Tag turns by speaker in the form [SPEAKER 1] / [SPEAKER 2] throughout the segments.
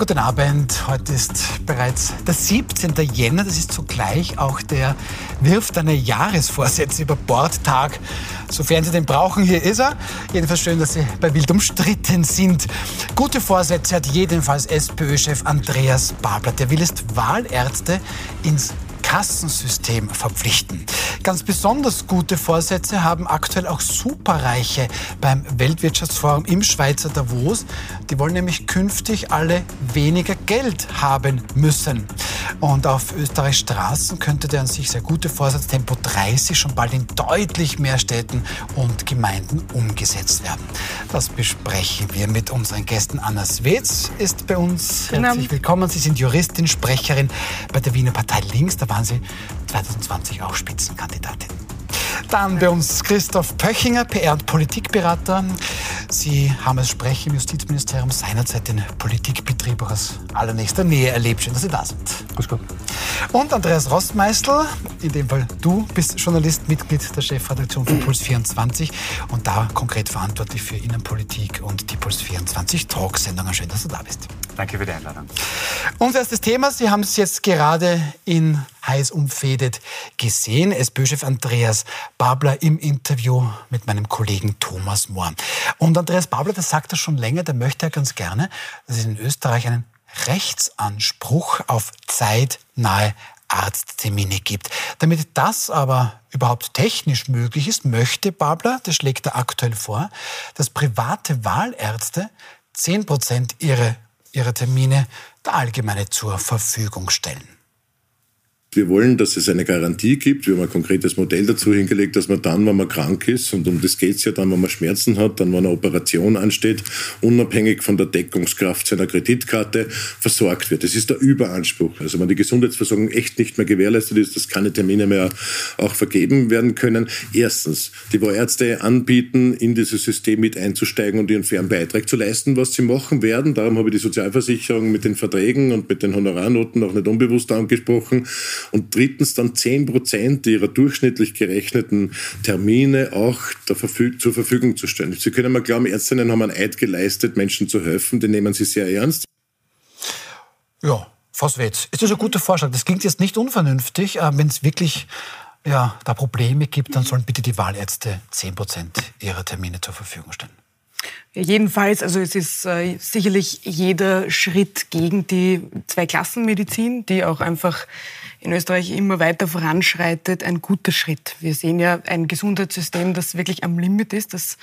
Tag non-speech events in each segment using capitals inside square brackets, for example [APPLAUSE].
[SPEAKER 1] guten Abend. Heute ist bereits der 17. Jänner. Das ist zugleich auch der Wirft eine Jahresvorsätze über Bordtag. Sofern Sie den brauchen, hier ist er. Jedenfalls schön, dass Sie bei Wild umstritten sind. Gute Vorsätze hat jedenfalls SPÖ-Chef Andreas Babler. Der will jetzt Wahlärzte ins Kassensystem verpflichten. Ganz besonders gute Vorsätze haben aktuell auch Superreiche beim Weltwirtschaftsforum im Schweizer Davos. Die wollen nämlich künftig alle weniger Geld haben müssen. Und auf Österreichs Straßen könnte der an sich sehr gute Vorsatz Tempo 30 schon bald in deutlich mehr Städten und Gemeinden umgesetzt werden. Das besprechen wir mit unseren Gästen. Anna Swetz ist bei uns. Herzlich willkommen. Sie sind Juristin, Sprecherin bei der Wiener Partei Links. Da waren Sie 2020 auch Spitzenkandidatin. Dann bei uns Christoph Pöchinger, PR- und Politikberater. Sie haben als Sprecher im Justizministerium seinerzeit den Politikbetrieb auch aus allernächster Nähe erlebt. Schön, dass Sie da sind. Grüß Gott. Und Andreas Rostmeißl, in dem Fall du bist Journalist, Mitglied der Chefredaktion von Puls 24 und da konkret verantwortlich für Innenpolitik und die Puls 24 Talksendungen. Schön, dass du da bist.
[SPEAKER 2] Danke für die Einladung.
[SPEAKER 1] Unser erstes Thema, Sie haben es jetzt gerade in heiß umfädet gesehen. SPÖ-Chef Andreas Babler im Interview mit meinem Kollegen Thomas Mohr. Und Andreas Babler, das sagt er schon länger, der möchte ja ganz gerne, dass es in Österreich einen Rechtsanspruch auf zeitnahe Arzttermine gibt. Damit das aber überhaupt technisch möglich ist, möchte Babler, das schlägt er aktuell vor, dass private Wahlärzte 10 Prozent ihrer, ihrer Termine der Allgemeine zur Verfügung stellen.
[SPEAKER 3] Wir wollen, dass es eine Garantie gibt. Wir haben ein konkretes Modell dazu hingelegt, dass man dann, wenn man krank ist, und um das geht es ja dann, wenn man Schmerzen hat, dann, wenn eine Operation ansteht, unabhängig von der Deckungskraft seiner Kreditkarte versorgt wird. Das ist der Überanspruch. Also wenn die Gesundheitsversorgung echt nicht mehr gewährleistet ist, dass keine Termine mehr auch vergeben werden können. Erstens, die Ärzte anbieten, in dieses System mit einzusteigen und ihren fairen Beitrag zu leisten, was sie machen werden. Darum habe ich die Sozialversicherung mit den Verträgen und mit den Honorarnoten auch nicht unbewusst angesprochen und drittens dann 10 Prozent ihrer durchschnittlich gerechneten Termine auch Verfüg zur Verfügung zu stellen. Sie können mal glauben, Ärztinnen haben einen Eid geleistet, Menschen zu helfen, den nehmen sie sehr ernst.
[SPEAKER 1] Ja, Frau Swetz, ist das ein guter Vorschlag? Das klingt jetzt nicht unvernünftig, wenn es wirklich ja, da Probleme gibt, dann sollen bitte die Wahlärzte 10 Prozent ihrer Termine zur Verfügung stellen.
[SPEAKER 4] Jedenfalls, also es ist äh, sicherlich jeder Schritt gegen die Zweiklassenmedizin, die auch einfach in Österreich immer weiter voranschreitet, ein guter Schritt. Wir sehen ja ein Gesundheitssystem, das wirklich am Limit ist, das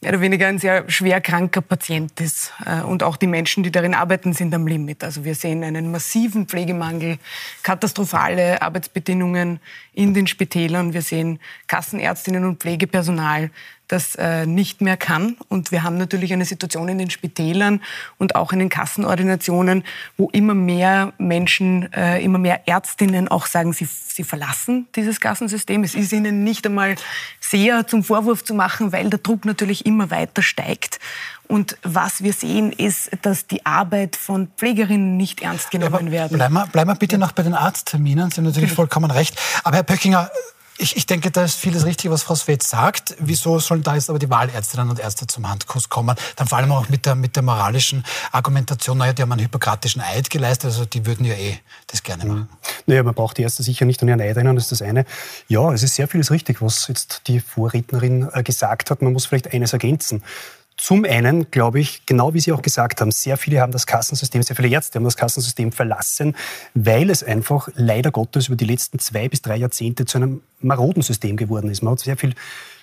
[SPEAKER 4] mehr oder weniger ein sehr schwer kranker Patient ist. Äh, und auch die Menschen, die darin arbeiten, sind am Limit. Also wir sehen einen massiven Pflegemangel, katastrophale Arbeitsbedingungen in den Spitälern. Wir sehen Kassenärztinnen und Pflegepersonal, das äh, nicht mehr kann. Und wir haben natürlich eine Situation in den Spitälern und auch in den Kassenordinationen, wo immer mehr Menschen, äh, immer mehr Ärztinnen auch sagen, sie, sie verlassen dieses Kassensystem. Es ist ihnen nicht einmal sehr zum Vorwurf zu machen, weil der Druck natürlich immer weiter steigt. Und was wir sehen, ist, dass die Arbeit von Pflegerinnen nicht ernst genommen ja, werden.
[SPEAKER 1] Bleiben wir, bleiben wir bitte noch bei den Arztterminen. Sie haben natürlich vollkommen recht. Aber Herr Pöckinger, ich, ich denke, da ist vieles richtig, was Frau Swetz sagt. Wieso sollen da jetzt aber die Wahlärztinnen und Ärzte zum Handkuss kommen? Dann vor allem auch mit der, mit der moralischen Argumentation, naja, die haben einen hypokratischen Eid geleistet, also die würden ja eh das gerne machen. Mhm.
[SPEAKER 5] Naja, man braucht die Ärzte sicher nicht an ihren Eid erinnern, das ist das eine. Ja, es ist sehr vieles richtig, was jetzt die Vorrednerin äh, gesagt hat. Man muss vielleicht eines ergänzen. Zum einen glaube ich, genau wie Sie auch gesagt haben, sehr viele haben das Kassensystem, sehr viele Ärzte haben das Kassensystem verlassen, weil es einfach leider Gottes über die letzten zwei bis drei Jahrzehnte zu einem maroden System geworden ist. Man hat sehr viel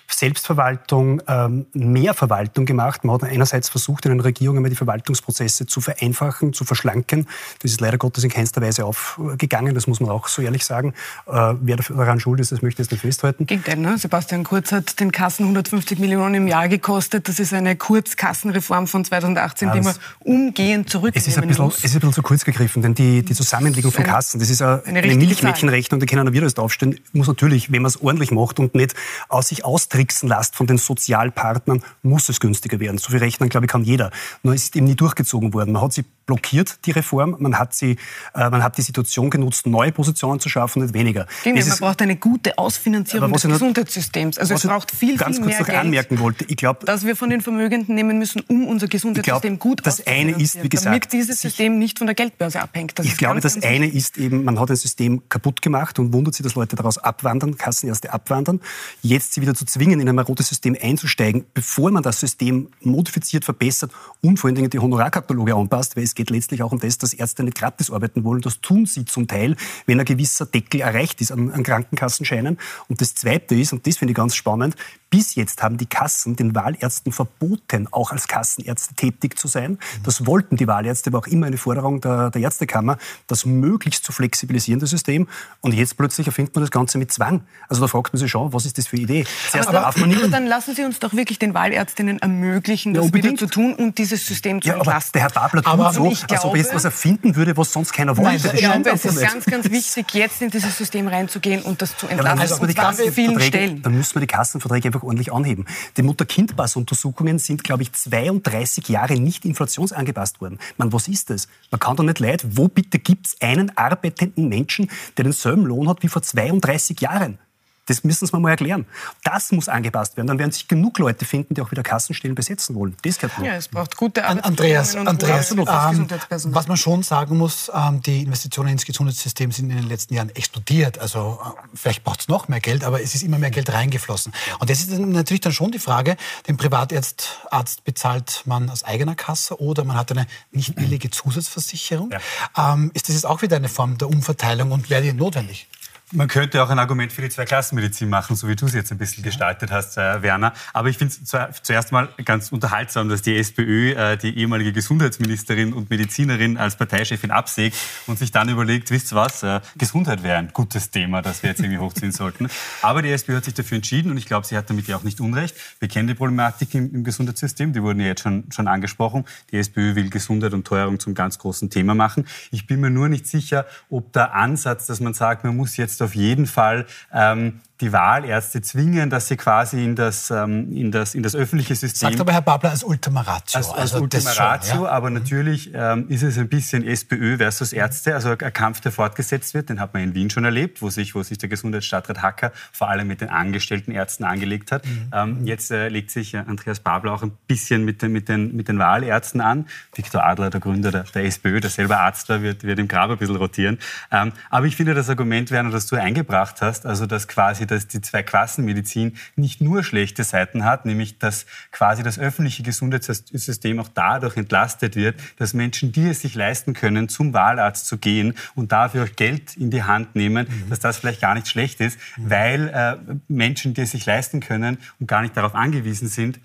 [SPEAKER 5] Selbstverwaltung, ähm, mehr Verwaltung gemacht. Man hat einerseits versucht, in den Regierungen die Verwaltungsprozesse zu vereinfachen, zu verschlanken. Das ist leider Gottes in keinster Weise aufgegangen, das muss man auch so ehrlich sagen. Äh, wer daran schuld ist, das möchte ich jetzt nicht festhalten.
[SPEAKER 4] Gegenteil, ne? Sebastian Kurz hat den Kassen 150 Millionen im Jahr gekostet. Das ist eine Kurzkassenreform von 2018, ja, die man umgehend zurücknehmen
[SPEAKER 5] es ist ein bisschen, muss. Es ist ein bisschen zu kurz gegriffen, denn die, die Zusammenlegung von Kassen, das ist eine, eine, eine Milchmädchenrechnung, die können wir jetzt aufstellen, muss natürlich, wenn man es ordentlich macht und nicht aus sich austeilt, austricksen lasst von den Sozialpartnern, muss es günstiger werden. So viel rechnen, glaube ich, kann jeder. Nur es ist eben nie durchgezogen worden. Man hat sie blockiert, die Reform. Man hat, sie, äh, man hat die Situation genutzt, neue Positionen zu schaffen, nicht weniger.
[SPEAKER 4] Genau, man braucht eine gute Ausfinanzierung des Gesundheitssystems. Also es braucht viel,
[SPEAKER 5] ganz
[SPEAKER 4] viel
[SPEAKER 5] kurz
[SPEAKER 4] mehr
[SPEAKER 5] noch
[SPEAKER 4] Geld,
[SPEAKER 5] anmerken wollte. Ich glaub,
[SPEAKER 4] dass wir von den Vermögenden nehmen müssen, um unser Gesundheitssystem
[SPEAKER 5] glaub,
[SPEAKER 4] gut
[SPEAKER 5] das eine ist, wie gesagt,
[SPEAKER 4] damit dieses System nicht von der Geldbörse abhängt.
[SPEAKER 5] Das ich glaube, das eine ist eben, man hat ein System kaputt gemacht und wundert sich, dass Leute daraus abwandern, Kassenärzte abwandern. Jetzt sie wieder zu zwingen, in ein marodes System einzusteigen, bevor man das System modifiziert, verbessert und vor allen Dingen die Honorarkataloge anpasst, weil es geht letztlich auch um das, dass Ärzte nicht gratis arbeiten wollen. Das tun sie zum Teil, wenn ein gewisser Deckel erreicht ist an, an Krankenkassenscheinen. Und das Zweite ist, und das finde ich ganz spannend, bis jetzt haben die Kassen den Wahlärzten verboten, auch als Kassenärzte tätig zu sein. Das wollten die Wahlärzte, war auch immer eine Forderung der, der Ärztekammer, das möglichst zu flexibilisieren, das System. Und jetzt plötzlich erfindet man das Ganze mit Zwang. Also da fragt man sich schon, was ist das für eine Idee?
[SPEAKER 4] Zuerst aber, darf man nicht. dann lassen Sie uns doch wirklich den Wahlärztinnen ermöglichen, das ja, wieder zu tun und dieses System zu ja,
[SPEAKER 5] entlasten. der Herr Babler tut aber so, als ob er jetzt was erfinden würde, was sonst keiner wollte.
[SPEAKER 4] Nein, ich glaube, es ist ganz, ganz wichtig, jetzt in dieses System reinzugehen und das zu entlasten. Ja,
[SPEAKER 5] dann, müssen wir die Stellen. dann müssen wir die Kassenverträge einfach ordentlich anheben. Die Mutter-Kind-Pass-Untersuchungen sind, glaube ich, 32 Jahre nicht inflationsangepasst worden. Man, was ist das? Man kann doch nicht leid. Wo bitte gibt es einen arbeitenden Menschen, der denselben Lohn hat wie vor 32 Jahren? Das müssen Sie mir mal erklären. Das muss angepasst werden. Dann werden sich genug Leute finden, die auch wieder Kassenstellen besetzen wollen. Das
[SPEAKER 4] gehört Ja, es braucht gute
[SPEAKER 1] Andreas, Andreas ähm, was man schon sagen muss, ähm, die Investitionen ins Gesundheitssystem sind in den letzten Jahren explodiert. Also äh, vielleicht braucht es noch mehr Geld, aber es ist immer mehr Geld reingeflossen. Und das ist natürlich dann schon die Frage, den Privatarzt Arzt bezahlt man aus eigener Kasse oder man hat eine nicht billige Zusatzversicherung. Ja. Ähm, ist das jetzt auch wieder eine Form der Umverteilung und wäre die notwendig?
[SPEAKER 2] Man könnte auch ein Argument für die Zweiklassenmedizin machen, so wie du es jetzt ein bisschen gestaltet hast, äh, Werner. Aber ich finde es zuerst mal ganz unterhaltsam, dass die SPÖ äh, die ehemalige Gesundheitsministerin und Medizinerin als Parteichefin absägt und sich dann überlegt, wisst ihr was, äh, Gesundheit wäre ein gutes Thema, das wir jetzt irgendwie hochziehen [LAUGHS] sollten. Aber die SPÖ hat sich dafür entschieden und ich glaube, sie hat damit ja auch nicht Unrecht. Wir kennen die Problematik im, im Gesundheitssystem, die wurden ja jetzt schon, schon angesprochen. Die SPÖ will Gesundheit und Teuerung zum ganz großen Thema machen. Ich bin mir nur nicht sicher, ob der Ansatz, dass man sagt, man muss jetzt auf jeden Fall ähm, die Wahlärzte zwingen, dass sie quasi in das, ähm, in das, in das öffentliche System...
[SPEAKER 1] Sagt aber Herr Babler als Ultima Ratio.
[SPEAKER 2] Als, als also Ultima Ratio, schon, ja? aber natürlich ähm, ist es ein bisschen SPÖ versus Ärzte, also ein Kampf, der fortgesetzt wird. Den hat man in Wien schon erlebt, wo sich, wo sich der Gesundheitsstadtrat Hacker vor allem mit den angestellten Ärzten angelegt hat. Mhm. Ähm, jetzt äh, legt sich äh, Andreas Babler auch ein bisschen mit den, mit den, mit den Wahlärzten an. Viktor Adler, der Gründer der, der SPÖ, der selber Arzt war, wird, wird im Grab ein bisschen rotieren. Ähm, aber ich finde das Argument, Werner, das du eingebracht hast, also dass quasi dass die Zwei-Klassenmedizin nicht nur schlechte Seiten hat, nämlich dass quasi das öffentliche Gesundheitssystem auch dadurch entlastet wird, dass Menschen, die es sich leisten können, zum Wahlarzt zu gehen und dafür auch Geld in die Hand nehmen, mhm. dass das vielleicht gar nicht schlecht ist, mhm. weil äh, Menschen, die es sich leisten können und gar nicht darauf angewiesen sind,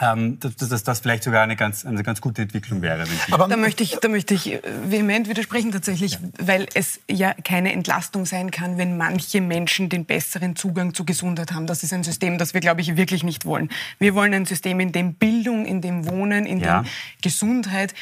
[SPEAKER 2] ähm, dass, dass, das vielleicht sogar eine ganz, eine ganz gute Entwicklung wäre.
[SPEAKER 4] Aber da möchte ich, da möchte ich vehement widersprechen tatsächlich, ja. weil es ja keine Entlastung sein kann, wenn manche Menschen den besseren Zugang zu Gesundheit haben. Das ist ein System, das wir, glaube ich, wirklich nicht wollen. Wir wollen ein System, in dem Bildung, in dem Wohnen, in ja. dem Gesundheit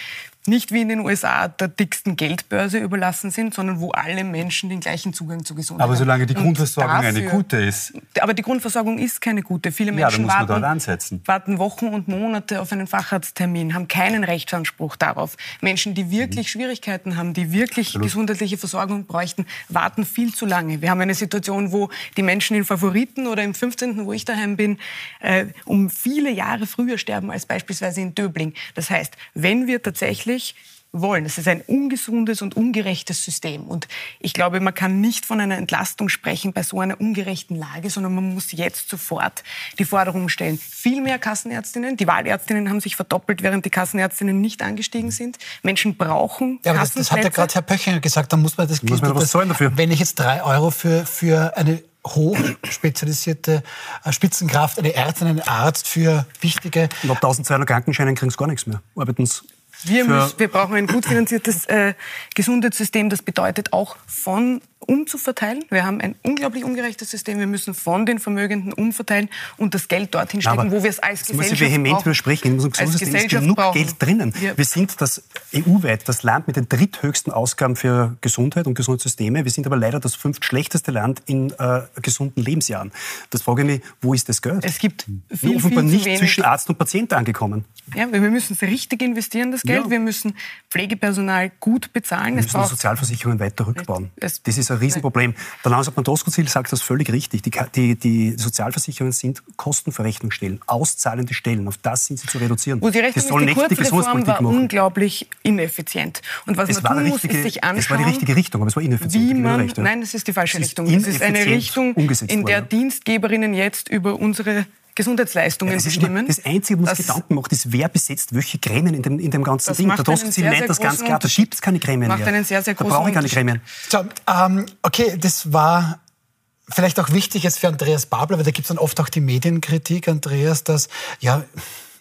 [SPEAKER 4] nicht wie in den USA der dicksten Geldbörse überlassen sind, sondern wo alle Menschen den gleichen Zugang zu Gesundheit haben.
[SPEAKER 2] Aber solange die Grundversorgung dafür, eine gute ist.
[SPEAKER 4] Aber die Grundversorgung ist keine gute. Viele Menschen ja, warten, warten, Wochen und Monate auf einen Facharzttermin, haben keinen Rechtsanspruch darauf. Menschen, die wirklich mhm. Schwierigkeiten haben, die wirklich Absolut. gesundheitliche Versorgung bräuchten, warten viel zu lange. Wir haben eine Situation, wo die Menschen in Favoriten oder im 15., wo ich daheim bin, äh, um viele Jahre früher sterben als beispielsweise in Döbling. Das heißt, wenn wir tatsächlich wirklich wollen. Es ist ein ungesundes und ungerechtes System. Und ich glaube, man kann nicht von einer Entlastung sprechen bei so einer ungerechten Lage, sondern man muss jetzt sofort die Forderung stellen. Viel mehr Kassenärztinnen. Die Wahlärztinnen haben sich verdoppelt, während die Kassenärztinnen nicht angestiegen sind. Menschen brauchen
[SPEAKER 1] ja, aber das, das hat ja gerade Herr Pöchinger gesagt. Da muss man das, muss man das, was dafür. Wenn ich jetzt drei Euro für, für eine hochspezialisierte äh, Spitzenkraft, eine Ärztin, einen Arzt für wichtige...
[SPEAKER 5] Und ab 1200 Krankenscheinen kriegen sie gar nichts mehr. Arbeiten
[SPEAKER 4] Wir, müssen, wir brauchen ein gut finanziertes äh, Gesundheitssystem. Das bedeutet auch von umzuverteilen. Wir haben ein unglaublich ungerechtes System. Wir müssen von den Vermögenden umverteilen und das Geld dorthin stecken,
[SPEAKER 5] Aber
[SPEAKER 4] wo wir es als
[SPEAKER 5] das
[SPEAKER 4] Gesellschaft
[SPEAKER 5] muss ich vehement widersprechen. In unserem Gesundheitssystem ist genug
[SPEAKER 4] brauchen.
[SPEAKER 5] Geld drinnen.
[SPEAKER 4] Wir-
[SPEAKER 5] Wir sind das EU-weit das Land mit den dritthöchsten Ausgaben für Gesundheit und Gesundheitssysteme. Wir sind aber leider das fünftschlechteste Land in äh, gesunden Lebensjahren. Das frage ich mich, wo ist das Geld?
[SPEAKER 4] Es gibt
[SPEAKER 5] Nur
[SPEAKER 4] viel,
[SPEAKER 5] offenbar
[SPEAKER 4] viel
[SPEAKER 5] nicht zwischen Arzt und Patient angekommen.
[SPEAKER 4] Ja, wir wir müssen es richtig investieren, das Geld.
[SPEAKER 5] Ja.
[SPEAKER 4] Wir müssen Pflegepersonal gut bezahlen.
[SPEAKER 5] Wir
[SPEAKER 4] Es
[SPEAKER 5] müssen die Sozialversicherungen weiter rückbauen.
[SPEAKER 4] Es-
[SPEAKER 5] Das ist ein Riesenproblem. Der Landeshauptmann Doskozil sagt das völlig richtig. Die, die, die Sozialversicherungen sind Kostenverrechnungsstellen, auszahlende Stellen. Auf das sind sie zu reduzieren.
[SPEAKER 4] Wo Sie recht
[SPEAKER 5] das soll
[SPEAKER 4] die
[SPEAKER 5] nicht die Gesundheitspolitik
[SPEAKER 4] war
[SPEAKER 5] machen.
[SPEAKER 4] unglaublich ineffizient. Und was
[SPEAKER 5] Es
[SPEAKER 4] man
[SPEAKER 5] war,
[SPEAKER 4] tun
[SPEAKER 5] die
[SPEAKER 4] muss,
[SPEAKER 5] richtige,
[SPEAKER 4] ist sich
[SPEAKER 5] es war
[SPEAKER 4] anschauen,
[SPEAKER 5] die richtige Richtung, aber es war ineffizient.
[SPEAKER 4] wie man, nein, das ist die falsche
[SPEAKER 5] Es
[SPEAKER 4] Richtung. Es ist eine Richtung, in der. Dienstgeberinnen jetzt über unsere
[SPEAKER 5] Das, ist immer,
[SPEAKER 4] bestimmen.
[SPEAKER 5] das Einzige, was uns
[SPEAKER 4] Das-
[SPEAKER 5] Gedanken macht, ist, wer besetzt welche Gremien in dem, in dem ganzen
[SPEAKER 4] Das
[SPEAKER 5] Ding. Doskozil
[SPEAKER 4] sehr,
[SPEAKER 5] nennt
[SPEAKER 4] sehr
[SPEAKER 5] das ganz klar, da schiebt es keine Gremien
[SPEAKER 4] Macht
[SPEAKER 5] mehr.
[SPEAKER 4] einen sehr, sehr
[SPEAKER 5] da brauche ich keine. Gremien.
[SPEAKER 1] So, ähm, okay, das war vielleicht auch wichtig jetzt für Andreas Babler, weil da gibt es dann oft auch die Medienkritik, Andreas, dass, ja,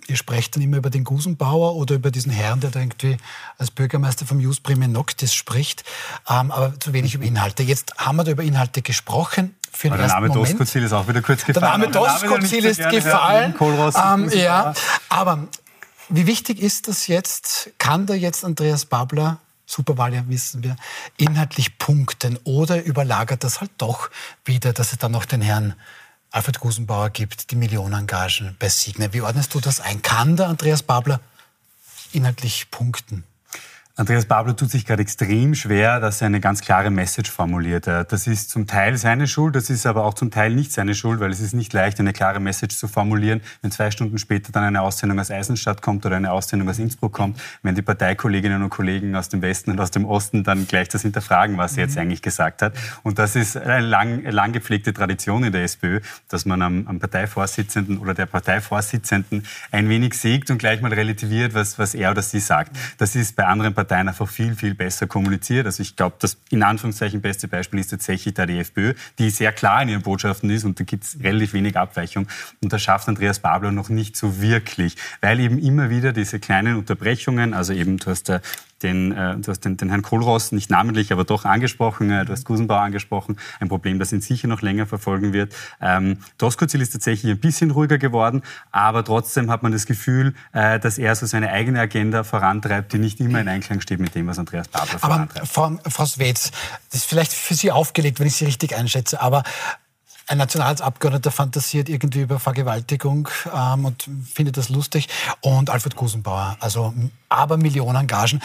[SPEAKER 1] ihr sprecht dann immer über den Gusenbauer oder über diesen Herrn, der da irgendwie als Bürgermeister vom Jus Prime Noctis spricht, ähm, aber zu wenig über Inhalte. Jetzt haben wir da über Inhalte gesprochen. Für den
[SPEAKER 2] der
[SPEAKER 1] ersten
[SPEAKER 2] Name. Doskozil ist auch wieder kurz gefallen.
[SPEAKER 1] Name
[SPEAKER 2] der nicht
[SPEAKER 1] Doskozil
[SPEAKER 2] so
[SPEAKER 1] ist gefallen. Ähm, ja, aber wie wichtig ist das jetzt? Kann da jetzt Andreas Babler, Superwahl ja wissen wir, inhaltlich punkten oder überlagert das halt doch wieder, dass es dann noch den Herrn Alfred Gusenbauer gibt, die Millionengagen bei Signer. Wie ordnest du das ein? Kann der Andreas Babler inhaltlich punkten?
[SPEAKER 2] Andreas Babler tut sich gerade extrem schwer, dass er eine ganz klare Message formuliert. Äh, Das ist zum Teil seine Schuld, das ist aber auch zum Teil nicht seine Schuld, weil es ist nicht leicht, eine klare Message zu formulieren, wenn zwei Stunden später dann eine Aussendung aus Eisenstadt kommt oder eine Aussendung aus Innsbruck kommt, wenn die Parteikolleginnen und Kollegen aus dem Westen und aus dem Osten dann gleich das hinterfragen, was er jetzt eigentlich gesagt hat. Und das ist eine lang, lang gepflegte Tradition in der SPÖ, dass man am, am Parteivorsitzenden oder der Parteivorsitzenden ein wenig sägt und gleich mal relativiert, was, was er oder sie sagt. Das ist bei anderen Parteien einfach viel, viel besser kommuniziert. Also ich glaube, das in Anführungszeichen beste Beispiel ist tatsächlich da die FPÖ, die sehr klar in ihren Botschaften ist und da gibt es relativ wenig Abweichung. Und das schafft Andreas Babler noch nicht so wirklich, weil eben immer wieder diese kleinen Unterbrechungen, also eben du hast da den, äh, du hast den, den Herrn Kohlross nicht namentlich, aber doch angesprochen, äh, du hast Gusenbauer angesprochen, ein Problem, das ihn sicher noch länger verfolgen wird. Ähm, Doskozil ist tatsächlich ein bisschen ruhiger geworden, aber trotzdem hat man das Gefühl, äh, dass er so seine eigene Agenda vorantreibt, die nicht immer in Einklang steht mit dem, was Andreas Babler
[SPEAKER 1] Aber
[SPEAKER 2] vorantreibt.
[SPEAKER 1] Frau, Frau Swetz, das ist vielleicht für Sie aufgelegt, wenn ich Sie richtig einschätze, aber ein Nationalratsabgeordneter fantasiert irgendwie über Vergewaltigung ähm, und findet das lustig. Und Alfred Gusenbauer, also aber Millionen Gagen.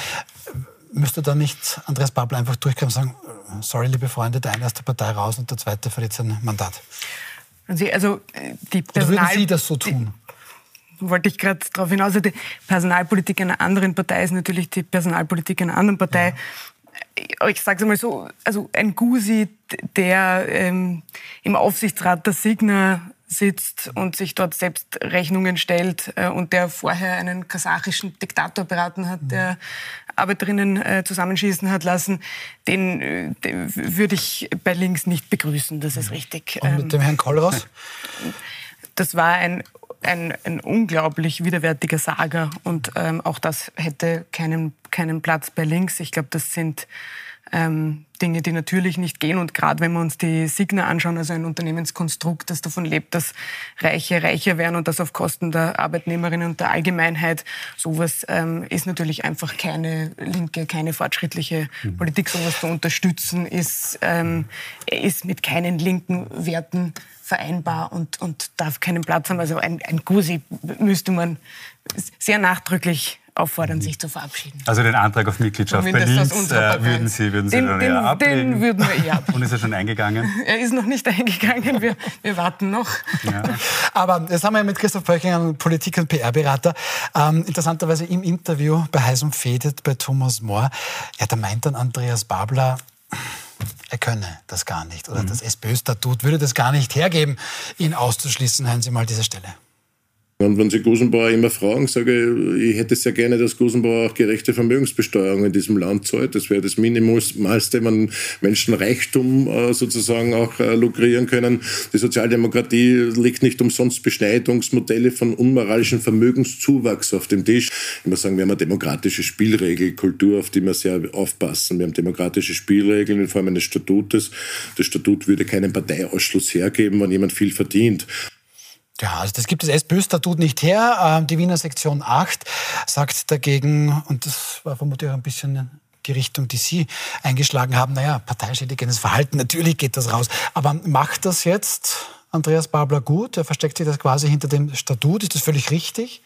[SPEAKER 1] Müsste da nicht Andreas Babler einfach durchkommen und sagen, äh, sorry, liebe Freunde, der eine aus der Partei raus und der zweite verliert sein Mandat?
[SPEAKER 4] Sie, also äh, die
[SPEAKER 1] Oder würden
[SPEAKER 4] Personal
[SPEAKER 1] Sie das so tun?
[SPEAKER 4] wollte ich gerade darauf hinaus. Also die Personalpolitik einer anderen Partei ist natürlich die Personalpolitik einer anderen Partei. Ich sage es einmal so, also ein Gusi, der ähm, im Aufsichtsrat der Signa sitzt und sich dort selbst Rechnungen stellt äh, und der vorher einen kasachischen Diktator beraten hat, der Arbeiterinnen äh, zusammenschießen hat lassen, den, den würde ich bei links nicht begrüßen, das ist richtig.
[SPEAKER 1] Und
[SPEAKER 4] Ähm,
[SPEAKER 1] mit dem Herrn Kollross? [LAUGHS]
[SPEAKER 4] das war ein, ein, ein unglaublich widerwärtiger Saga und ähm, auch das hätte keinen, keinen Platz bei links. Ich glaube, das sind ähm, Dinge, die natürlich nicht gehen. Und gerade wenn wir uns die Signa anschauen, also ein Unternehmenskonstrukt, das davon lebt, dass Reiche reicher werden und das auf Kosten der Arbeitnehmerinnen und der Allgemeinheit, sowas ähm, ist natürlich einfach keine linke, keine fortschrittliche Politik. Sowas zu unterstützen ist, ähm, ist mit keinen linken Werten vereinbar und, und darf keinen Platz haben. Also ein, ein Gusi müsste man sehr nachdrücklich auffordern, sich zu verabschieden.
[SPEAKER 2] Also den Antrag auf Mitgliedschaft bei
[SPEAKER 4] Zumindest unserer
[SPEAKER 2] äh, würden Sie, würden Sie
[SPEAKER 4] Den-
[SPEAKER 2] dann
[SPEAKER 4] den-
[SPEAKER 2] eher ablehnen.
[SPEAKER 4] den würden wir eher [LAUGHS] ablehnen.
[SPEAKER 2] Und ist er schon eingegangen?
[SPEAKER 4] Er ist noch nicht [LAUGHS] eingegangen, wir, wir warten noch.
[SPEAKER 2] Ja.
[SPEAKER 1] Aber jetzt haben wir mit Christoph Pöcking einen Politik- und PR-Berater. Ähm, interessanterweise im Interview bei Heiß und Fedet bei Thomas Mohr, ja, da meint dann Andreas Babler, er könne das gar nicht. Oder das SPÖ-Statut würde das gar nicht hergeben, ihn auszuschließen. Hören Sie mal diese Stelle.
[SPEAKER 3] Und wenn Sie Gusenbauer immer fragen, sage ich, ich hätte sehr gerne, dass Gusenbauer auch gerechte Vermögensbesteuerung in diesem Land zahlt. Das wäre das Minimalste, wenn Menschen Reichtum äh, sozusagen auch äh, lukrieren können. Die Sozialdemokratie legt nicht umsonst Beschneidungsmodelle von unmoralischen Vermögenszuwachs auf dem Tisch. Ich muss sagen, wir haben eine demokratische Spielregelkultur, auf die wir sehr aufpassen. Wir haben demokratische Spielregeln in Form eines Statutes. Das Statut würde keinen Parteiausschluss hergeben, wenn jemand viel verdient.
[SPEAKER 1] Ja, also das gibt das SPÖ-Statut nicht her. Ähm, die Wiener Sektion 8 sagt dagegen, und das war vermutlich auch ein bisschen die Richtung, die Sie eingeschlagen haben, naja, parteischädigendes Verhalten, natürlich geht das raus. Aber macht das jetzt Andreas Babler gut? Er versteckt sich das quasi hinter dem Statut. Ist das völlig richtig?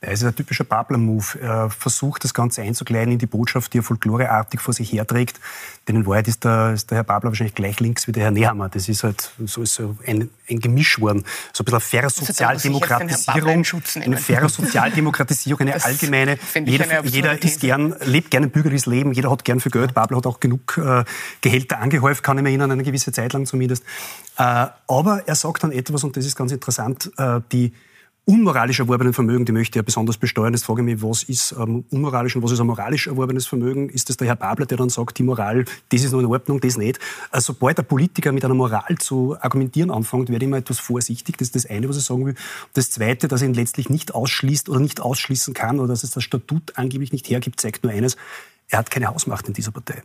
[SPEAKER 5] Es ist ein typischer Babler-Move. Er versucht, das Ganze einzugleiten in die Botschaft, die er folkloreartig vor sich herträgt. Denn in Wahrheit ist der, ist der Herr Babler wahrscheinlich gleich links wie der Herr Nehammer. Das ist halt so, ist so ein, ein Gemisch worden. So ein bisschen eine faire Sozialdemokratisierung. Eine faire Sozialdemokratisierung, eine allgemeine. Jeder, jeder ist gern, lebt gerne ein bürgerliches Leben, jeder hat gern viel Geld. Babler hat auch genug äh, Gehälter angehäuft, kann ich mir erinnern, eine gewisse Zeit lang zumindest. Äh, aber er sagt dann etwas, und das ist ganz interessant, äh, die unmoralisch erworbenen Vermögen, die möchte er besonders besteuern. Jetzt frage ich mich, was ist ähm, unmoralisch und was ist ein moralisch erworbenes Vermögen? Ist das der Herr Babler, der dann sagt, die Moral, das ist noch in Ordnung, das nicht? Also, sobald der Politiker mit einer Moral zu argumentieren anfängt, werde ich immer etwas vorsichtig. Das ist das eine, was ich sagen will. Das zweite, dass er ihn letztlich nicht ausschließt oder nicht ausschließen kann oder dass es das Statut angeblich nicht hergibt, zeigt nur eines. Er hat keine Hausmacht in dieser Partei.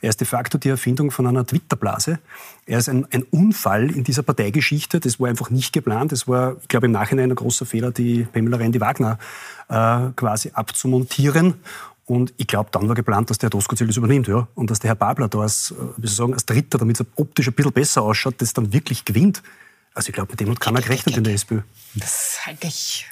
[SPEAKER 5] Er ist de facto die Erfindung von einer Twitter-Blase. Er ist ein, ein, Unfall in dieser Parteigeschichte. Das war einfach nicht geplant. Das war, ich glaube, im Nachhinein ein großer Fehler, die Pamela Rendi-Wagner äh, quasi abzumontieren. Und ich glaube, dann war geplant, dass der Doskozil das übernimmt, ja. Und dass der Herr Babler da als, äh, wie soll sagen, als Dritter, damit es optisch ein bisschen besser ausschaut, das dann wirklich gewinnt. Also ich glaube, mit dem hat keiner gerechnet in der SPÖ.
[SPEAKER 4] Das halte ich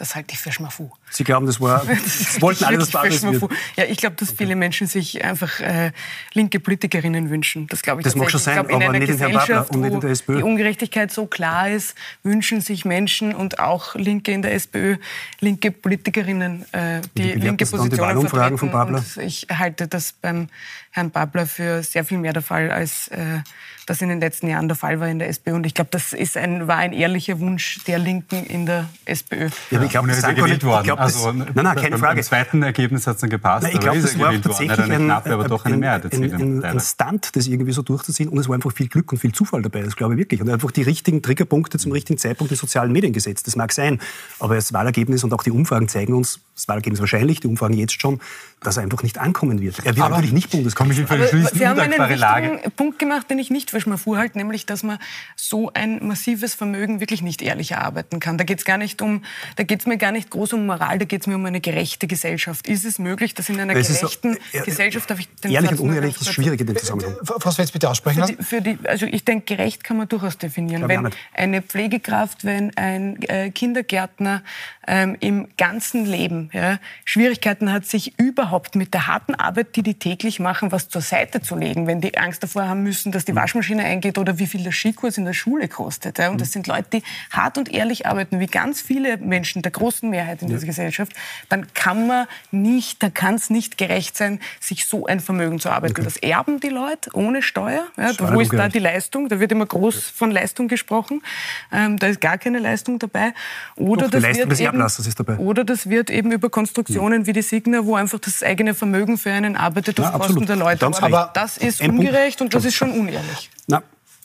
[SPEAKER 4] das halte ich für Schmafu.
[SPEAKER 5] Sie glauben, das war, [LAUGHS] das wollten alle, dass das wird?
[SPEAKER 4] Ja, ich glaube, dass viele Menschen sich einfach äh, linke Politikerinnen wünschen. Das glaube ich
[SPEAKER 5] Das mag schon sein,
[SPEAKER 4] glaub,
[SPEAKER 5] aber nicht in Herrn Babler
[SPEAKER 4] und nicht in der SPÖ. die Ungerechtigkeit so klar ist, wünschen sich Menschen und auch Linke in der SPÖ, linke Politikerinnen, äh, die linke Positionen vertreten.
[SPEAKER 5] Von Babler?
[SPEAKER 4] Und ich halte das beim Herrn Babler für sehr viel mehr der Fall, als äh, das in den letzten Jahren der Fall war in der SPÖ. Und ich glaube, das ist ein, war ein ehrlicher Wunsch der Linken in der SPÖ.
[SPEAKER 2] Ja, ich glaube, das ist ja gewählt worden. Glaub, das, also, nein, nein, keine Frage. Im zweiten Ergebnis hat es dann gepasst.
[SPEAKER 5] Nein, ich glaube, das war tatsächlich worden.
[SPEAKER 2] ein, knapp, aber doch eine Mehrheit
[SPEAKER 5] ein, ein, ein Stunt, das irgendwie so durchzuziehen. Und es war einfach viel Glück und viel Zufall dabei, das glaube ich wirklich. Und einfach die richtigen Triggerpunkte zum richtigen Zeitpunkt in sozialen Medien gesetzt. Das mag sein. Aber das Wahlergebnis und auch die Umfragen zeigen uns, das Wahlergebnis wahrscheinlich, die Umfragen jetzt schon, dass er einfach nicht ankommen wird. Er wird aber natürlich nicht Bundeskanzler.
[SPEAKER 4] Sie haben einen wichtigen Punkt gemacht, den ich nicht für Schmafu halte, nämlich, dass man so ein massives Vermögen wirklich nicht ehrlich erarbeiten kann. Da geht es gar nicht um, da geht es mir gar nicht groß um Moral, da geht es mir um eine gerechte Gesellschaft. Ist es möglich, dass in einer es gerechten so, äh, Gesellschaft, darf ich
[SPEAKER 5] den Ehrlich und unehrlich ist schwierig in dem Zusammenhang.
[SPEAKER 1] Frau Svets, bitte aussprechen
[SPEAKER 4] für die, für die, Also ich denke, gerecht kann man durchaus definieren. Wenn eine Pflegekraft, wenn ein äh, Kindergärtner ähm, im ganzen Leben ja, Schwierigkeiten hat, sich überhaupt mit der harten Arbeit, die die täglich machen, was zur Seite zu legen, wenn die Angst davor haben müssen, dass die mhm. Waschmaschine eingeht oder wie viel der Skikurs in der Schule kostet. Ja. Und das mhm. sind Leute, die hart und ehrlich arbeiten, wie ganz viele Menschen der großen Mehrheit in dieser Gesellschaft. Dann kann man nicht, da kann es nicht gerecht sein, sich so ein Vermögen zu arbeiten. Okay. Das erben die Leute ohne Steuer. Ja. Wo ist da die Leistung? Da wird immer groß von Leistung gesprochen. Ähm, da ist gar keine Leistung dabei. Oder Doch, das wird eben
[SPEAKER 5] Ablassers ist dabei.
[SPEAKER 4] Oder das wird eben über Konstruktionen ja. wie die Signa, wo einfach das eigene Vermögen für einen arbeitet auf Kosten der Leute. Aber das ist ungerecht und das ist schon unehrlich.
[SPEAKER 5] Na,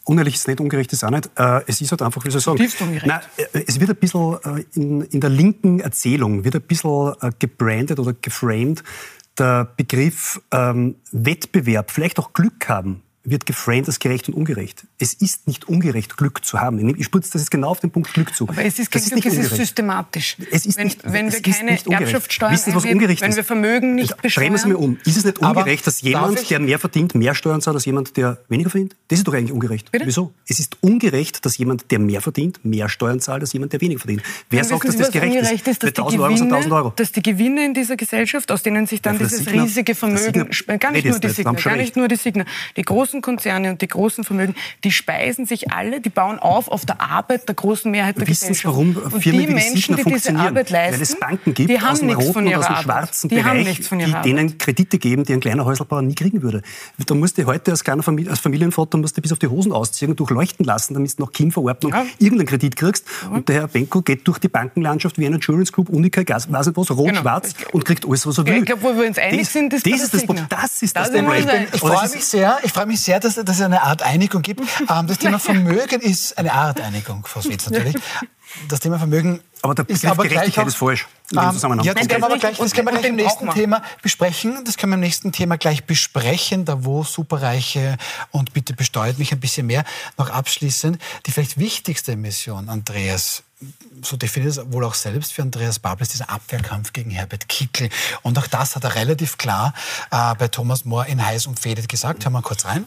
[SPEAKER 5] Unehrlich ist nicht, ungerecht ist auch nicht. Äh, es ist halt einfach, wie soll ich sagen,
[SPEAKER 4] ungerecht. Nein,
[SPEAKER 5] äh, es wird ein bisschen äh, in, in der linken Erzählung, wird ein bisschen gebrandet oder geframed, der Begriff ähm, Wettbewerb, vielleicht auch Glück haben, wird geframed als gerecht und ungerecht. Es ist nicht ungerecht, Glück zu haben. Ich spüre das ist genau auf den Punkt Glück zu.
[SPEAKER 4] Aber es ist, das ist, nicht es ist systematisch.
[SPEAKER 5] Es ist
[SPEAKER 4] wenn,
[SPEAKER 5] nicht,
[SPEAKER 4] wenn wir keine Erbschaftssteuer
[SPEAKER 5] Wissen Sie, was ungerecht
[SPEAKER 4] wenn wir Vermögen nicht besteuern...
[SPEAKER 5] Drehen wir es mir um. Ist es nicht ungerecht, dass jemand, der mehr verdient, mehr Steuern zahlt als jemand, der weniger verdient? Das ist doch eigentlich ungerecht.
[SPEAKER 4] Bitte?
[SPEAKER 5] Wieso? Es ist ungerecht, dass jemand, der mehr verdient, mehr Steuern zahlt als jemand, der weniger verdient. Wer
[SPEAKER 4] dann
[SPEAKER 5] sagt, dass das gerecht ist?
[SPEAKER 4] ist dass, die Gewinne, Euro dass die Gewinne in dieser Gesellschaft, aus denen sich dann ja, dieses Signer, riesige Vermögen... Gar nicht, nur die Signer, gar nicht nur die Signer. Die großen großen Konzerne und die großen Vermögen, die speisen sich alle, die bauen auf auf der Arbeit der großen Mehrheit der
[SPEAKER 5] Wissen
[SPEAKER 4] Gesellschaft.
[SPEAKER 5] warum
[SPEAKER 4] und
[SPEAKER 5] Firmen
[SPEAKER 4] die
[SPEAKER 5] wie
[SPEAKER 4] Menschen, die diese Arbeit leisten,
[SPEAKER 5] Weil es Banken gibt
[SPEAKER 4] die haben
[SPEAKER 5] aus dem
[SPEAKER 4] nichts
[SPEAKER 5] roten
[SPEAKER 4] von
[SPEAKER 5] und
[SPEAKER 4] ihrer
[SPEAKER 5] aus dem
[SPEAKER 4] Arbeit.
[SPEAKER 5] schwarzen
[SPEAKER 4] die
[SPEAKER 5] Bereich,
[SPEAKER 4] haben nichts von ihrer
[SPEAKER 5] die denen Kredite geben, die ein kleiner Häuselbauer nie kriegen würde. Da musst du heute als kleiner Familie, als Familienvater musst du bis auf die Hosen ausziehen und durchleuchten lassen, damit du nach KIM-Verordnung
[SPEAKER 4] Ja.
[SPEAKER 5] irgendeinen Kredit kriegst. Und der Herr Benko geht durch die Bankenlandschaft wie ein Insurance Club, Unica, Gas, weiß nicht was, rot,
[SPEAKER 4] Genau.
[SPEAKER 5] schwarz und kriegt alles, was er will.
[SPEAKER 4] Ich glaube, wo wir uns einig
[SPEAKER 5] Das-
[SPEAKER 4] sind, ist
[SPEAKER 5] das
[SPEAKER 4] bei
[SPEAKER 5] ist das, das ist
[SPEAKER 4] Da
[SPEAKER 5] das
[SPEAKER 4] wir
[SPEAKER 5] Problem.
[SPEAKER 1] Ich
[SPEAKER 5] das
[SPEAKER 1] freue mich sehr, ich freue mich sehr, dass, dass es eine Art Einigung gibt. [LAUGHS] Ähm, das Thema Vermögen ist eine Art Einigung, Frau Swetz natürlich. Das Thema Vermögen
[SPEAKER 5] Aber der
[SPEAKER 1] ist
[SPEAKER 5] Begriff
[SPEAKER 1] aber gleich
[SPEAKER 5] Gerechtigkeit
[SPEAKER 1] auch,
[SPEAKER 5] ist falsch in dem
[SPEAKER 1] Ähm,
[SPEAKER 5] Zusammenhang.
[SPEAKER 1] Ja, das
[SPEAKER 4] Nein,
[SPEAKER 1] können wir aber gleich, das können wir gleich im nächsten. Thema besprechen. Das können wir im nächsten Thema gleich besprechen, da wo Superreiche und bitte besteuert mich ein bisschen mehr. Noch abschließend die vielleicht wichtigste Mission, Andreas, so definiert es wohl auch selbst für Andreas Babel, ist dieser Abwehrkampf gegen Herbert Kickl. Und auch das hat er relativ klar äh, bei Thomas Mohr in Heiß und Federt gesagt. Hören wir kurz rein.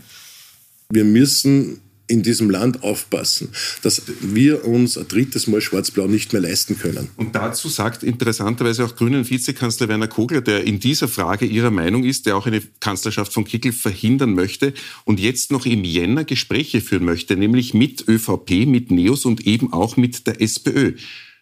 [SPEAKER 3] Wir müssen in diesem Land aufpassen, dass wir uns ein drittes Mal Schwarz-Blau nicht mehr leisten können.
[SPEAKER 6] Und dazu sagt interessanterweise auch Grünen Vizekanzler Werner Kogler, der in dieser Frage ihrer Meinung ist, der auch eine Kanzlerschaft von Kickl verhindern möchte und jetzt noch im Jänner Gespräche führen möchte, nämlich mit ÖVP, mit NEOS und eben auch mit der SPÖ.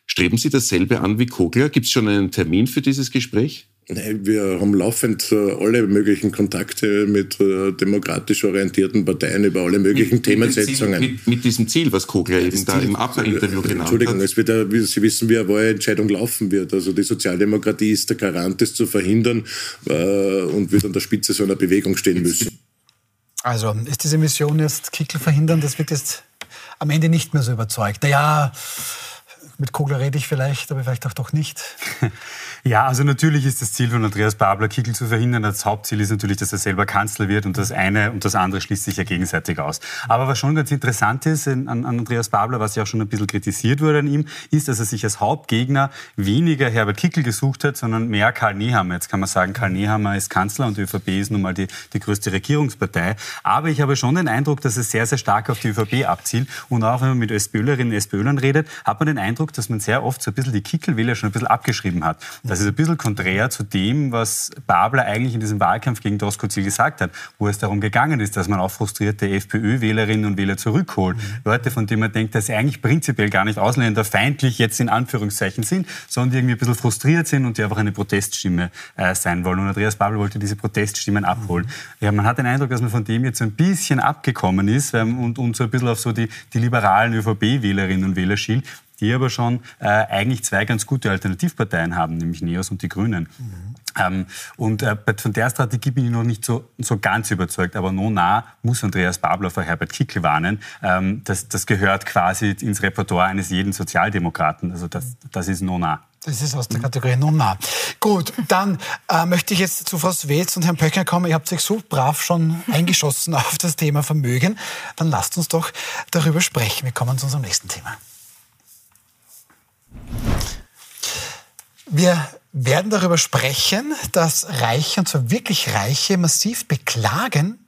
[SPEAKER 6] Streben Sie dasselbe an wie Kogler? Gibt es schon einen Termin für dieses Gespräch?
[SPEAKER 3] Nein, Wir haben laufend äh, alle möglichen Kontakte mit äh, demokratisch orientierten Parteien über alle möglichen Themensetzungen.
[SPEAKER 6] Mit, mit diesem Ziel, was Kogler eben da im Upper-Interview genannt
[SPEAKER 3] Entschuldigung,
[SPEAKER 6] hat.
[SPEAKER 3] ja, wie Sie wissen, wie eine Wahlentscheidung laufen wird. Also die Sozialdemokratie ist der Garant, das zu verhindern äh, und wird an der Spitze so einer Bewegung stehen müssen.
[SPEAKER 1] Also ist diese Mission jetzt Kickl verhindern, das wird jetzt am Ende nicht mehr so überzeugt. Naja, mit Kogler rede ich vielleicht, aber vielleicht auch doch nicht. [LAUGHS]
[SPEAKER 2] Ja, also natürlich ist das Ziel von Andreas Babler, Kickl zu verhindern. Das Hauptziel ist natürlich, dass er selber Kanzler wird und das eine und das andere schließt sich ja gegenseitig aus. Aber was schon ganz interessant ist an, an Andreas Babler, was ja auch schon ein bisschen kritisiert wurde an ihm, ist, dass er sich als Hauptgegner weniger Herbert Kickl gesucht hat, sondern mehr Karl Nehammer. Jetzt kann man sagen, Karl Nehammer ist Kanzler und die ÖVP ist nun mal die, die größte Regierungspartei. Aber ich habe schon den Eindruck, dass es sehr, sehr stark auf die ÖVP abzielt. Und auch wenn man mit SPÖlerinnen und SPÖlern redet, hat man den Eindruck, dass man sehr oft so ein bisschen die Kickl-Wähler schon ein bisschen abgeschrieben hat. Das ist ein bisschen konträr zu dem, was Babler eigentlich in diesem Wahlkampf gegen Doskozil gesagt hat, wo es darum gegangen ist, dass man auch frustrierte FPÖ-Wählerinnen und Wähler zurückholt. Leute, von denen man denkt, dass sie eigentlich prinzipiell gar nicht ausländerfeindlich jetzt in Anführungszeichen sind, sondern irgendwie ein bisschen frustriert sind und die einfach eine Proteststimme äh, sein wollen. Und Andreas Babler wollte diese Proteststimmen abholen. Ja, man hat den Eindruck, dass man von dem jetzt ein bisschen abgekommen ist ähm, und, und so ein bisschen auf so die, die liberalen ÖVP-Wählerinnen und Wähler schielt die aber schon äh, eigentlich zwei ganz gute Alternativparteien haben, nämlich NEOS und die Grünen. Ähm, und äh, von der Strategie bin ich noch nicht so, so ganz überzeugt, aber no nah muss Andreas Babler vor Herbert Kickl warnen. Ähm, das, das gehört quasi ins Repertoire eines jeden Sozialdemokraten. Also das, das ist no nah.
[SPEAKER 1] Das ist aus der Kategorie nah. Gut, dann äh, möchte ich jetzt zu Frau Swetz und Herrn Pöckner kommen. Ihr habt euch so brav schon [LAUGHS] eingeschossen auf das Thema Vermögen. Dann lasst uns doch darüber sprechen. Wir kommen zu unserem nächsten Thema. Wir werden darüber sprechen, dass Reiche, und zwar wirklich Reiche, massiv beklagen,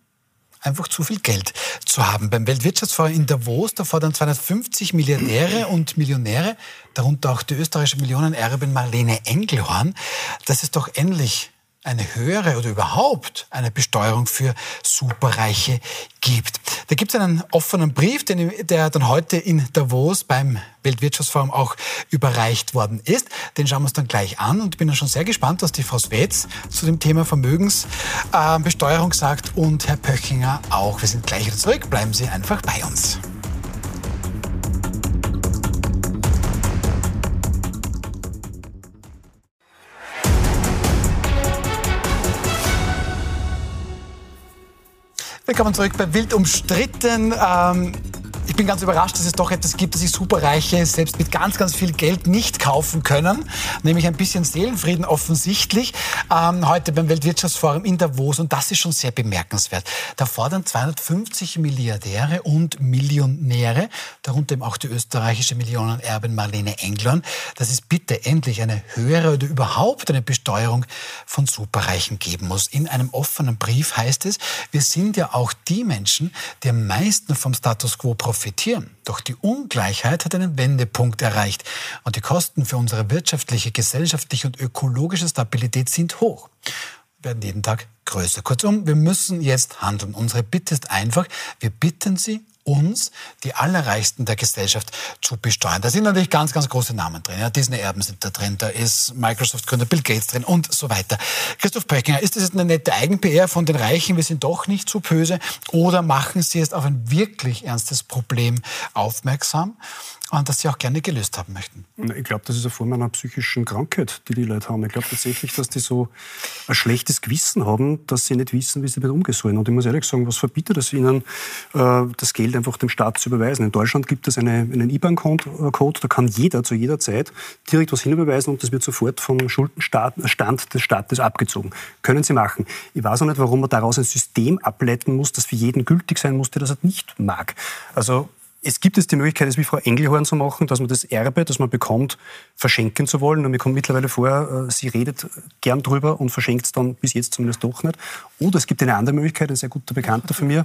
[SPEAKER 1] einfach zu viel Geld zu haben. Beim Weltwirtschaftsforum in Davos, da fordern 250 Milliardäre und Millionäre, darunter auch die österreichische Millionenerbin Marlene Engelhorn, dass es doch endlich eine höhere oder überhaupt eine Besteuerung für Superreiche gibt. Da gibt es einen offenen Brief, den, der dann heute in Davos beim Weltwirtschaftsforum auch überreicht worden ist. Den schauen wir uns dann gleich an und bin dann schon sehr gespannt, was die Frau Swetz zu dem Thema Vermögensbesteuerung sagt und Herr Pöchinger auch. Wir sind gleich wieder zurück. Bleiben Sie einfach bei uns. Willkommen zurück bei Wild umstritten. Ähm, ich bin ganz überrascht, dass es doch etwas gibt, das sich Superreiche selbst mit ganz, ganz viel Geld nicht kaufen können. Nämlich ein bisschen Seelenfrieden offensichtlich. Ähm, heute beim Weltwirtschaftsforum in Davos. Und das ist schon sehr bemerkenswert. Da fordern 250 Milliardäre und Millionäre, darunter eben auch die österreichische Millionenerbin Marlene Englern, dass es bitte endlich eine höhere oder überhaupt eine Besteuerung von Superreichen geben muss. In einem offenen Brief heißt es, wir sind ja auch die Menschen, die am meisten vom Status quo profitieren. Doch die Ungleichheit hat einen Wendepunkt erreicht und die Kosten für unsere wirtschaftliche, gesellschaftliche und ökologische Stabilität sind hoch, werden jeden Tag größer. Kurzum, wir müssen jetzt handeln. Unsere Bitte ist einfach, wir bitten Sie, uns, die Allerreichsten der Gesellschaft, zu besteuern. Da sind natürlich ganz, ganz große Namen drin. Ja, Disney-Erben sind da drin, da ist Microsoft-Gründer Bill Gates drin und so weiter. Christoph Böckinger, ist das jetzt eine nette Eigen-PR von den Reichen, wir sind doch nicht so böse, oder machen Sie jetzt auf ein wirklich ernstes Problem aufmerksam? Und das sie auch gerne gelöst haben möchten.
[SPEAKER 5] Ich glaube, das ist eine Form einer psychischen Krankheit, die die Leute haben. Ich glaube tatsächlich, dass die so ein schlechtes Gewissen haben, dass sie nicht wissen, wie sie damit umgehen sollen. Und ich muss ehrlich sagen, was verbietet es ihnen, äh, das Geld einfach dem Staat zu überweisen? In Deutschland gibt es eine, einen IBAN-Code, da kann jeder zu jeder Zeit direkt was hinüberweisen und das wird sofort vom Schuldenstand des Staates abgezogen. Können sie machen. Ich weiß auch nicht, warum man daraus ein System ableiten muss, das für jeden gültig sein muss, der das halt nicht mag. Also es gibt jetzt die Möglichkeit, es wie Frau Engelhorn zu machen, dass man das Erbe, das man bekommt, verschenken zu wollen. Und mir kommt mittlerweile vor, äh, sie redet gern drüber und verschenkt es dann bis jetzt zumindest doch nicht. Oder es gibt eine andere Möglichkeit, ein sehr guter Bekannter von mir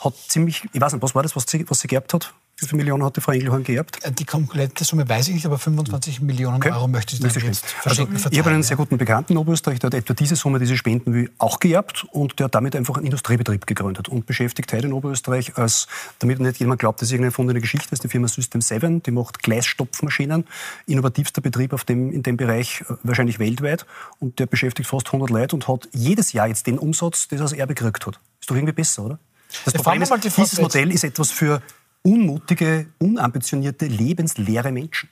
[SPEAKER 5] hat ziemlich, ich weiß nicht, was war das, was sie, was sie geerbt hat? Wie viele Millionen hat die Frau Engelhorn geerbt?
[SPEAKER 1] Äh, die komplette Summe weiß ich nicht, aber 25 Millionen okay. Euro möchte sie dann jetzt verschenken.
[SPEAKER 5] Also, ich habe einen sehr guten Bekannten in Oberösterreich, der hat etwa diese Summe, die sie spenden will, auch geerbt und der hat damit einfach einen Industriebetrieb gegründet und beschäftigt heute in Oberösterreich als, damit nicht jemand glaubt, das ist irgendeine erfundene Geschichte, ist die Firma System 7, die macht Gleisstopfmaschinen, innovativster Betrieb auf dem, in dem Bereich äh, wahrscheinlich weltweit und der beschäftigt fast 100 Leute und hat jedes Jahr jetzt den Umsatz, den er als Erbe gekriegt hat. Ist doch irgendwie besser, oder? Das Problem ist, dieses Modell ist etwas für unmutige, unambitionierte, lebensleere Menschen.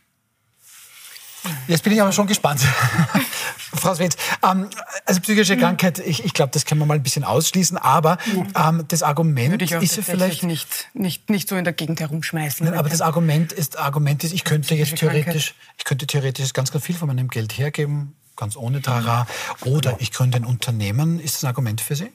[SPEAKER 1] Jetzt bin ich aber schon gespannt. [LAUGHS] Frau Swenz, ähm, also psychische Krankheit, ich, ich glaube, das kann man mal ein bisschen ausschließen, aber ähm, das Argument
[SPEAKER 4] Würde ich auch
[SPEAKER 1] ist ja vielleicht
[SPEAKER 4] nicht, nicht, nicht so in der Gegend herumschmeißen.
[SPEAKER 1] Nein, aber das Argument ist, Argument ist, ich könnte jetzt theoretisch, ich könnte theoretisch ganz, ganz viel von meinem Geld hergeben, ganz ohne Tara, oder ich gründe ein Unternehmen. Ist das ein Argument für Sie?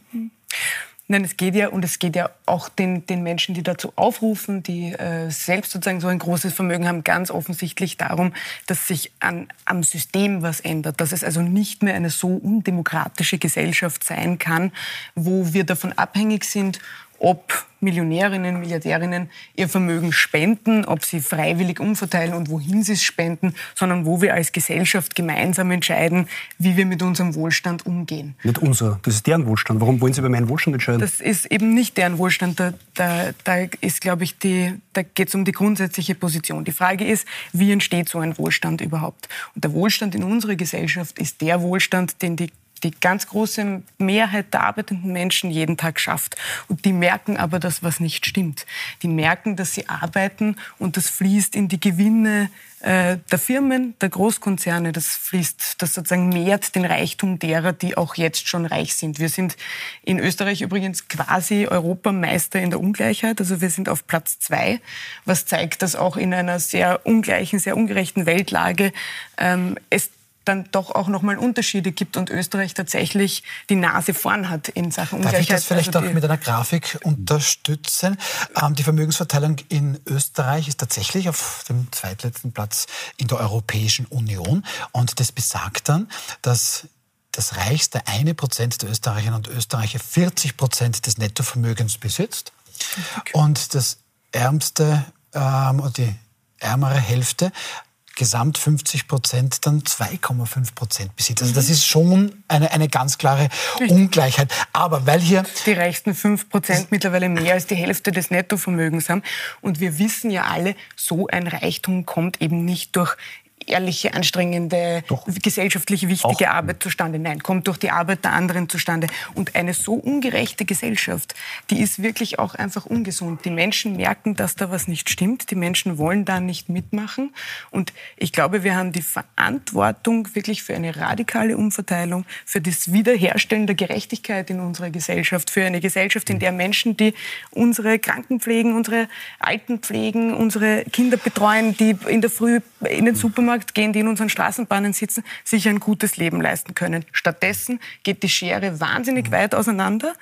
[SPEAKER 4] Nein, es geht ja und es geht ja auch den, den Menschen, die dazu aufrufen, die äh, selbst sozusagen so ein großes Vermögen haben, ganz offensichtlich darum, dass sich an, am System was ändert, dass es also nicht mehr eine so undemokratische Gesellschaft sein kann, wo wir davon abhängig sind, ob Millionärinnen, Milliardärinnen ihr Vermögen spenden, ob sie freiwillig umverteilen und wohin sie es spenden, sondern wo wir als Gesellschaft gemeinsam entscheiden, wie wir mit unserem Wohlstand umgehen.
[SPEAKER 5] Nicht unser, das ist deren Wohlstand. Warum wollen Sie über meinen Wohlstand entscheiden?
[SPEAKER 4] Das ist eben nicht deren Wohlstand. Da, da, da ist, glaube ich, die, da geht es um die grundsätzliche Position. Die Frage ist, wie entsteht so ein Wohlstand überhaupt? Und der Wohlstand in unserer Gesellschaft ist der Wohlstand, den die die ganz große Mehrheit der arbeitenden Menschen jeden Tag schafft. Und die merken aber, dass was nicht stimmt. Die merken, dass sie arbeiten und das fließt in die Gewinne äh, der Firmen, der Großkonzerne. Das fließt, das sozusagen mehrt den Reichtum derer, die auch jetzt schon reich sind. Wir sind in Österreich übrigens quasi Europameister in der Ungleichheit. Also wir sind auf Platz zwei, was zeigt, dass auch in einer sehr ungleichen, sehr ungerechten Weltlage ähm, es dann doch auch nochmal Unterschiede gibt und Österreich tatsächlich die Nase vorn hat in Sachen Ungleichheit.
[SPEAKER 1] Darf ich das vielleicht also auch mit einer Grafik unterstützen? Ähm, die Vermögensverteilung in Österreich ist tatsächlich auf dem zweitletzten Platz in der Europäischen Union und das besagt dann, dass das reichste eine Prozent der Österreicherinnen und Österreicher 40 Prozent des Nettovermögens besitzt okay. und das ärmste ähm, die ärmere Hälfte gesamt 50 Prozent dann 2,5 Prozent besitzt. Also das ist schon eine, eine ganz klare Ungleichheit. Aber weil hier...
[SPEAKER 4] Die reichsten 5 Prozent mittlerweile mehr als die Hälfte des Nettovermögens haben. Und wir wissen ja alle, so ein Reichtum kommt eben nicht durch ehrliche, anstrengende, Doch. gesellschaftlich wichtige Auch. Arbeit zustande. Nein, kommt durch die Arbeit der anderen zustande. Und eine so ungerechte Gesellschaft, die ist wirklich auch einfach ungesund. Die Menschen merken, dass da was nicht stimmt. Die Menschen wollen da nicht mitmachen. Und ich glaube, wir haben die Verantwortung wirklich für eine radikale Umverteilung, für das Wiederherstellen der Gerechtigkeit in unserer Gesellschaft, für eine Gesellschaft, in der Menschen, die unsere Kranken pflegen, unsere Alten pflegen, unsere Kinder betreuen, die in der Früh in den Supermarkt Supermarkt gehen, die in unseren Straßenbahnen sitzen, sich ein gutes Leben leisten können. Stattdessen geht die Schere wahnsinnig weit auseinander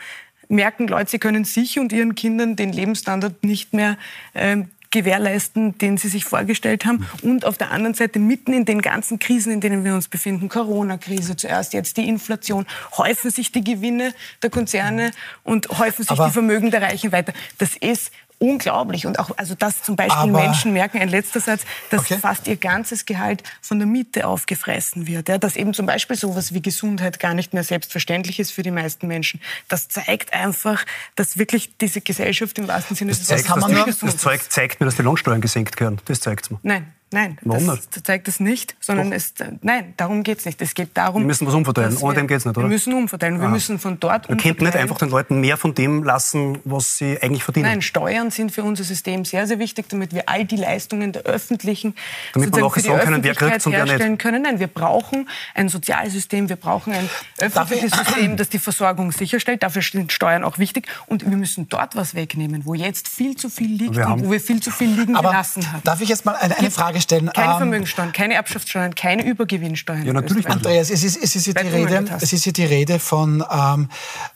[SPEAKER 4] merken Leute, sie können sich und ihren Kindern den Lebensstandard nicht mehr ähm, gewährleisten, den sie sich vorgestellt haben. Und auf der anderen Seite mitten in den ganzen Krisen, in denen wir uns befinden, Corona-Krise zuerst, jetzt die Inflation, häufen sich die Gewinne der Konzerne und häufen sich Aber die Vermögen der Reichen weiter. Das ist unglaublich. Und auch, also dass zum Beispiel
[SPEAKER 1] Aber-
[SPEAKER 4] Menschen merken, ein letzter Satz, dass
[SPEAKER 1] Okay.
[SPEAKER 4] fast ihr ganzes Gehalt von der Miete aufgefressen wird. Ja, dass eben zum Beispiel sowas wie Gesundheit gar nicht mehr selbstverständlich ist für die meisten Menschen. Das zeigt einfach, dass wirklich diese Gesellschaft im wahrsten Sinne des
[SPEAKER 5] Zeigt,
[SPEAKER 1] kann
[SPEAKER 5] dass
[SPEAKER 1] man
[SPEAKER 5] die,
[SPEAKER 1] nur-
[SPEAKER 4] ungesund
[SPEAKER 5] das zeigt, zeigt mir, dass die Lohnsteuern gesenkt werden. Das zeigt mir.
[SPEAKER 4] Nein, nein,
[SPEAKER 5] Warum
[SPEAKER 4] das, das zeigt es nicht, sondern es, nein, darum geht es nicht. Es geht darum,
[SPEAKER 5] Wir müssen was umverteilen. Ohne
[SPEAKER 4] wir-
[SPEAKER 5] dem geht's nicht, oder?
[SPEAKER 4] Wir müssen umverteilen. Wir
[SPEAKER 5] Ah.
[SPEAKER 4] müssen von dort
[SPEAKER 5] Man könnte nicht einfach den Leuten mehr von dem lassen, was sie eigentlich verdienen.
[SPEAKER 4] Nein, Steuern sind für unser System sehr, sehr wichtig, damit wir all die Leistungen der öffentlichen
[SPEAKER 5] Damit wir
[SPEAKER 4] für die
[SPEAKER 5] sagen können, wer
[SPEAKER 4] Öffentlichkeit
[SPEAKER 5] kriegt's und wer nicht.
[SPEAKER 4] herstellen können. Nein, wir brauchen ein Sozialsystem, wir brauchen ein öffentliches [COUGHS] System, das die Versorgung sicherstellt. Dafür sind Steuern auch wichtig. Und wir müssen dort was wegnehmen, wo jetzt viel zu viel liegt
[SPEAKER 5] Wir haben-
[SPEAKER 4] und wo wir viel zu viel liegen
[SPEAKER 1] Aber
[SPEAKER 4] gelassen haben.
[SPEAKER 1] darf ich jetzt mal eine, eine Frage stellen?
[SPEAKER 4] Keine
[SPEAKER 1] Ähm,
[SPEAKER 4] Vermögenssteuern, keine Erbschaftssteuern, keine Übergewinnsteuern.
[SPEAKER 5] Ja, natürlich.
[SPEAKER 1] Andreas, es ist, es ist hier die Rede, es ist hier die Rede von ähm,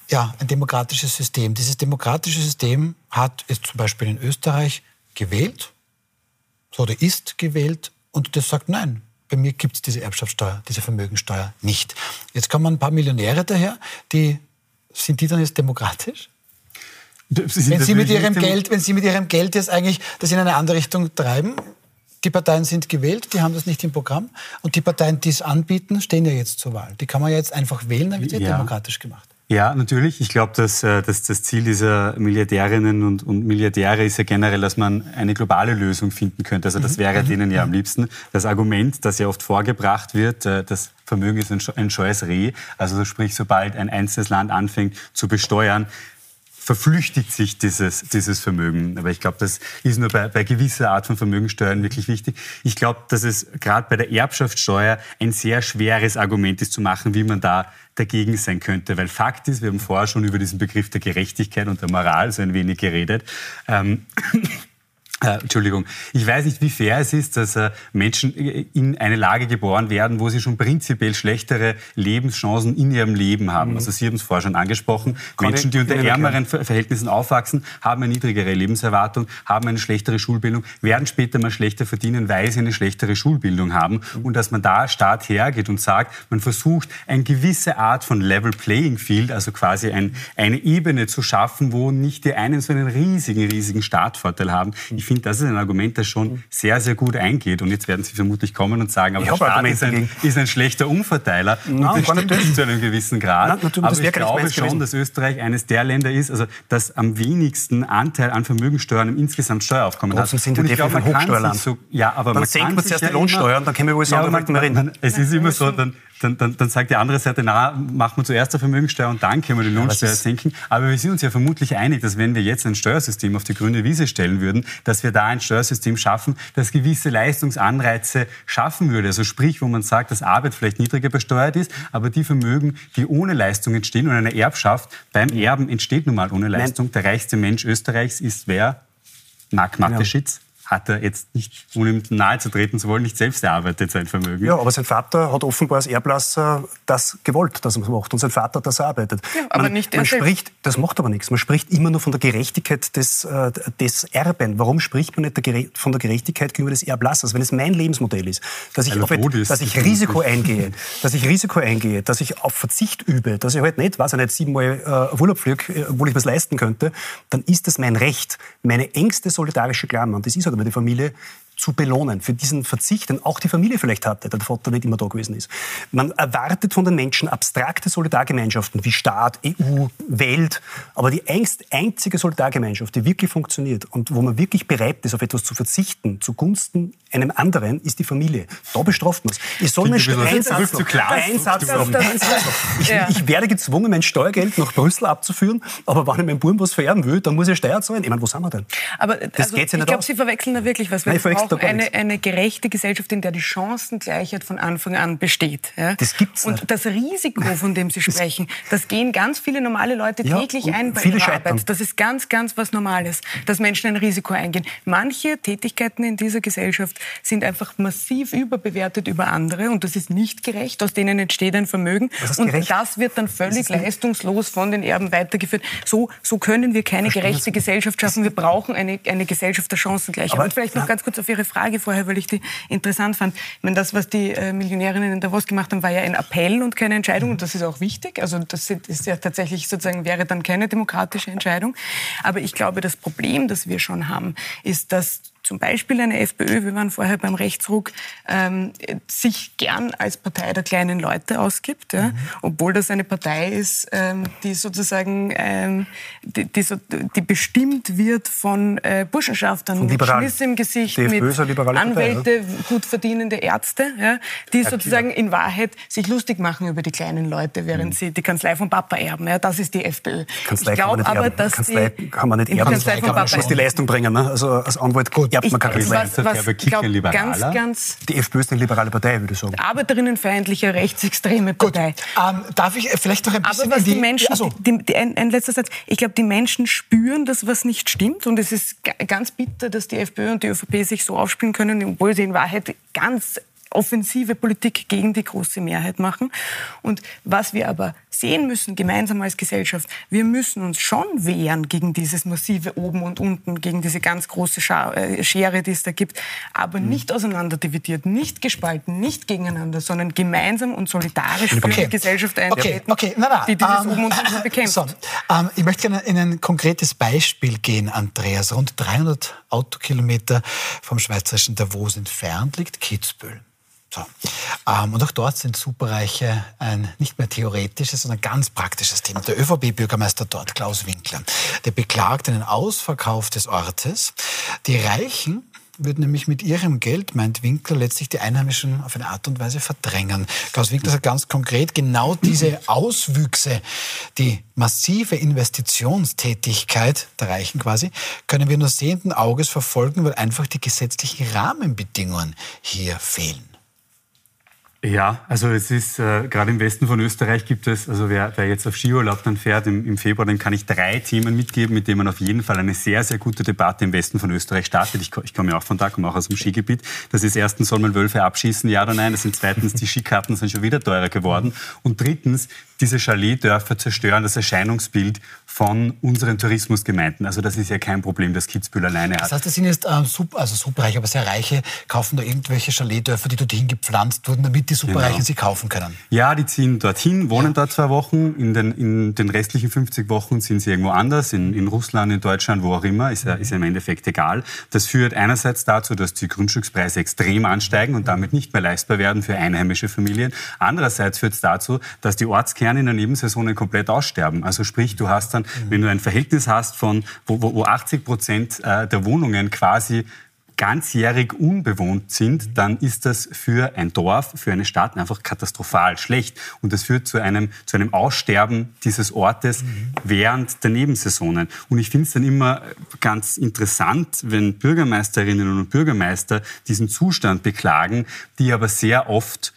[SPEAKER 1] ja, ein demokratisches System. Dieses demokratische System hat es zum Beispiel in Österreich gewählt, oder ist gewählt, und das sagt nein. Bei mir gibt es diese Erbschaftssteuer, diese Vermögensteuer nicht. Jetzt kommen ein paar Millionäre daher, die sind die dann jetzt demokratisch? Wenn Sie, mit ihrem Geld, wenn Sie mit Ihrem Geld jetzt eigentlich das in eine andere Richtung treiben, die Parteien sind gewählt, die haben das nicht im Programm. Und die Parteien, die es anbieten, stehen ja jetzt zur Wahl. Die kann man ja jetzt einfach wählen, dann wird es
[SPEAKER 2] Ja.
[SPEAKER 1] demokratisch gemacht.
[SPEAKER 2] Ja, natürlich. Ich glaube, dass, äh, dass das Ziel dieser Milliardärinnen und, und Milliardäre ist ja generell, dass man eine globale Lösung finden könnte. Also das wäre denen ja am liebsten. Das Argument, das ja oft vorgebracht wird, äh, das Vermögen ist ein scheues Reh. Also sprich, sobald ein einzelnes Land anfängt zu besteuern, verflüchtigt sich dieses, dieses Vermögen. Aber ich glaube, das ist nur bei, bei gewisser Art von Vermögensteuern wirklich wichtig. Ich glaube, dass es gerade bei der Erbschaftssteuer ein sehr schweres Argument ist zu machen, wie man da dagegen sein könnte. Weil Fakt ist, wir haben vorher schon über diesen Begriff der Gerechtigkeit und der Moral so ein wenig geredet. Ähm, äh, Entschuldigung, ich weiß nicht, wie fair es ist, dass äh, Menschen in eine Lage geboren werden, wo sie schon prinzipiell schlechtere Lebenschancen in ihrem Leben haben. Also Sie haben es vorher schon angesprochen.
[SPEAKER 5] Mhm. Kann
[SPEAKER 2] Menschen, die unter ärmeren Ver- Verhältnissen aufwachsen, haben eine niedrigere Lebenserwartung, haben eine schlechtere Schulbildung, werden später mal schlechter verdienen, weil sie eine schlechtere Schulbildung haben.
[SPEAKER 5] Mhm.
[SPEAKER 2] Und dass man da Staat hergeht und sagt, man versucht, eine gewisse Art von Level Playing Field, also quasi ein, eine Ebene zu schaffen, wo nicht die einen so einen riesigen, riesigen Startvorteil haben. Ich finde, das ist ein Argument, das schon sehr, sehr gut eingeht. Und jetzt werden Sie vermutlich kommen und sagen, aber
[SPEAKER 5] Ich
[SPEAKER 2] der Staat ist ein, ist ein schlechter Umverteiler. Und
[SPEAKER 5] Nein,
[SPEAKER 2] das
[SPEAKER 5] gar
[SPEAKER 2] stimmt
[SPEAKER 5] nicht.
[SPEAKER 2] zu einem gewissen Grad.
[SPEAKER 5] Nein, natürlich,
[SPEAKER 2] aber
[SPEAKER 5] das
[SPEAKER 2] ich glaube schon,
[SPEAKER 5] gewesen.
[SPEAKER 2] dass Österreich eines der Länder ist, also das am wenigsten Anteil an Vermögensteuern im insgesamt Steueraufkommen hat.
[SPEAKER 5] Trotzdem sind wir
[SPEAKER 2] Und
[SPEAKER 5] definitiv
[SPEAKER 2] man
[SPEAKER 5] ein Hochsteuerland.
[SPEAKER 2] So, ja, aber
[SPEAKER 5] Dann
[SPEAKER 2] man
[SPEAKER 5] senken wir
[SPEAKER 2] sich
[SPEAKER 5] zuerst
[SPEAKER 2] ja
[SPEAKER 5] die Lohnsteuern, dann können wir wohl sagen,
[SPEAKER 2] aber
[SPEAKER 5] dann
[SPEAKER 2] man,
[SPEAKER 5] reden.
[SPEAKER 2] man, Es ist immer so, dann, dann, dann, dann sagt die andere Seite, na, machen wir zuerst die Vermögensteuer und dann können wir die Lohnsteuer senken. Aber wir sind uns ja vermutlich einig, dass wenn wir jetzt ein Steuersystem auf die grüne Wiese stellen würden, dass wir da ein Steuersystem schaffen, das gewisse Leistungsanreize schaffen würde. Also sprich, wo man sagt, dass Arbeit vielleicht niedriger besteuert ist, aber die Vermögen, die ohne Leistung entstehen und eine Erbschaft beim Erben entsteht nun mal ohne Leistung. Der reichste Mensch Österreichs ist wer? Marc Mateschitz. Hat er jetzt nicht, ohne ihm nahe zu treten zu wollen, nicht selbst erarbeitet, sein Vermögen.
[SPEAKER 5] Ja, aber sein Vater hat offenbar als Erblasser das gewollt, dass er es macht. Und sein Vater hat das erarbeitet.
[SPEAKER 4] Ja, aber
[SPEAKER 5] man,
[SPEAKER 4] nicht er
[SPEAKER 5] man spricht, Das macht aber nichts. Man spricht immer nur von der Gerechtigkeit des, äh, des Erben. Warum spricht man nicht der von der Gerechtigkeit gegenüber des Erblassers? Wenn es mein Lebensmodell ist, dass ich, auf
[SPEAKER 2] ist.
[SPEAKER 5] dass ich Risiko eingehe, [LAUGHS] dass ich Risiko eingehe, dass ich auf Verzicht übe, dass ich halt nicht, weiß ich nicht, siebenmal äh, Urlaub fliege, äh, obwohl ich was leisten könnte, dann ist das mein Recht, meine engste solidarische Klammer, und das ist halt aber die Familie, zu belohnen für diesen Verzicht, den auch die Familie vielleicht hatte, der Vater nicht immer da gewesen ist. Man erwartet von den Menschen abstrakte Solidargemeinschaften wie Staat, EU, Welt, aber die einzige Solidargemeinschaft, die wirklich funktioniert und wo man wirklich bereit ist, auf etwas zu verzichten, zugunsten einem anderen, ist die Familie. Da bestraft man es. Ich soll mir
[SPEAKER 2] ich
[SPEAKER 5] noch- noch-. Ich, ich werde gezwungen, mein Steuergeld nach Brüssel abzuführen, aber wenn ich meinem Buben was vererben will, dann muss ich Steuer zahlen. Ich meine, wo sind wir denn?
[SPEAKER 4] Aber
[SPEAKER 5] Das
[SPEAKER 4] also,
[SPEAKER 5] geht's ja
[SPEAKER 4] ich
[SPEAKER 5] nicht
[SPEAKER 4] glaube,
[SPEAKER 5] aus.
[SPEAKER 4] Sie verwechseln da wirklich was. Wir
[SPEAKER 5] Nein, ich
[SPEAKER 4] brauchen
[SPEAKER 5] gar
[SPEAKER 4] eine, eine gerechte Gesellschaft, in der die Chancengleichheit von Anfang an besteht. Ja?
[SPEAKER 5] Das gibt's
[SPEAKER 4] Und
[SPEAKER 5] nicht.
[SPEAKER 4] das Risiko, von dem Sie sprechen, das gehen ganz viele normale Leute täglich
[SPEAKER 5] und
[SPEAKER 4] ein bei ihrer
[SPEAKER 5] scheitern.
[SPEAKER 4] Arbeit. Das ist ganz, ganz was Normales, dass Menschen ein Risiko eingehen. Manche Tätigkeiten in dieser Gesellschaft sind einfach massiv überbewertet über andere und das ist nicht gerecht. Aus denen entsteht ein Vermögen und
[SPEAKER 5] gerecht?
[SPEAKER 4] das wird dann völlig leistungslos von den Erben weitergeführt. So, so können wir keine gerechte Gesellschaft schaffen. Wir brauchen eine, eine Gesellschaft der Chancengleichheit.
[SPEAKER 5] Aber-
[SPEAKER 4] und vielleicht noch ganz kurz auf Ihre Ihre Frage vorher, weil ich die interessant fand. Ich meine, das, was die äh, Millionärinnen in Davos gemacht haben, war ja ein Appell und keine Entscheidung. Und das ist auch wichtig. Also das ist ja tatsächlich sozusagen, wäre dann keine demokratische Entscheidung. Aber ich glaube, das Problem, das wir schon haben, ist, dass zum Beispiel eine FPÖ, wir waren vorher beim Rechtsruck, ähm, sich gern als Partei der kleinen Leute ausgibt, ja? Mhm. obwohl das eine Partei ist, ähm, die sozusagen ähm, die, die, so, die, bestimmt wird von äh, Burschenschaftern mit Schliss im Gesicht, mit Anwälte, Partei, gut verdienende Ärzte, ja? die ja, sozusagen in Wahrheit sich lustig machen über die kleinen Leute, während mhm. sie die Kanzlei von Papa erben. Ja? Das ist die FPÖ.
[SPEAKER 5] Kanzlei ich glaube aber, dass Kanzlei die, kann man nicht erben, Kanzlei kann man muss die Leistung bringen. Ne? Also als Anwalt gut
[SPEAKER 4] ja, man kann ich, was, was, was glaub, ganz, ganz
[SPEAKER 5] Die FPÖ ist eine liberale Partei, würde ich sagen.
[SPEAKER 4] Arbeiterinnenfeindliche, rechtsextreme Partei.
[SPEAKER 1] Ähm, darf ich vielleicht noch ein bisschen...
[SPEAKER 4] Aber was die, die Menschen... Also. Die, die, ein, ein, letzter Satz. Ich glaube, die Menschen spüren das, was nicht stimmt. Und es ist ganz bitter, dass die FPÖ und die ÖVP sich so aufspielen können, obwohl sie in Wahrheit ganz offensive Politik gegen die große Mehrheit machen. Und was wir aber sehen müssen, gemeinsam als Gesellschaft, wir müssen uns schon wehren gegen dieses massive Oben und Unten, gegen diese ganz große äh, Schere, die es da gibt, aber mhm. nicht auseinanderdividiert, nicht gespalten, nicht gegeneinander, sondern gemeinsam und solidarisch okay. für die Gesellschaft eintreten,
[SPEAKER 1] okay. Okay. Na, na.
[SPEAKER 4] die dieses um, Oben und Unten bekämpft. So.
[SPEAKER 1] Ähm, ich möchte gerne in ein konkretes Beispiel gehen, Andreas. Rund 300 Autokilometer vom schweizerischen Davos entfernt liegt Kitzbühel. So. Ähm, und auch dort sind Superreiche ein nicht mehr theoretisches, sondern ganz praktisches Thema. Der ÖVP-Bürgermeister dort, Klaus Winkler, der beklagt einen Ausverkauf des Ortes. Die Reichen würden nämlich mit ihrem Geld, meint Winkler, letztlich die Einheimischen auf eine Art und Weise verdrängen. Klaus Winkler sagt ganz konkret, genau diese Auswüchse, die massive Investitionstätigkeit der Reichen quasi, können wir nur sehenden Auges verfolgen, weil einfach die gesetzlichen Rahmenbedingungen hier fehlen.
[SPEAKER 2] Ja, also es ist äh, gerade im Westen von Österreich gibt es, also wer, wer jetzt auf Skiurlaub dann fährt im, im, Februar, dem kann ich drei Themen mitgeben, mit denen man auf jeden Fall eine sehr, sehr gute Debatte im Westen von Österreich startet. Ich, ich komme ja auch von da, komme auch aus dem Skigebiet. Das ist erstens, soll man Wölfe abschießen, ja oder nein? Das sind zweitens, die Skikarten sind schon wieder teurer geworden. Und drittens, diese Chaletdörfer zerstören das Erscheinungsbild von unseren Tourismusgemeinden. Also das ist ja kein Problem, das Kitzbühel alleine hat.
[SPEAKER 1] Das heißt, das sind jetzt ähm, super, also superreich, aber sehr reiche, kaufen da irgendwelche Chaletdörfer, die dorthin gepflanzt wurden, damit die Superreichen genau. sie kaufen können.
[SPEAKER 2] Ja, die ziehen dorthin, wohnen ja. dort zwei Wochen. In den, in den restlichen 50 Wochen sind sie irgendwo anders, in, in Russland, in Deutschland, wo auch immer. Ist ja, ist ja im Endeffekt egal. Das führt einerseits dazu, dass die Grundstückspreise extrem ansteigen und damit nicht mehr leistbar werden für einheimische Familien. Andererseits führt es dazu, dass die Ortskerne in der Nebensaisonen komplett aussterben. Also sprich, du hast dann, wenn du ein Verhältnis hast von, wo, wo 80 Prozent äh, der Wohnungen quasi ganzjährig unbewohnt sind, dann ist das für ein Dorf, für eine Stadt einfach katastrophal schlecht. Und das führt zu einem, zu einem Aussterben dieses Ortes mhm. während der Nebensaisonen. Und ich finde es dann immer ganz interessant, wenn Bürgermeisterinnen und Bürgermeister diesen Zustand beklagen, die aber sehr oft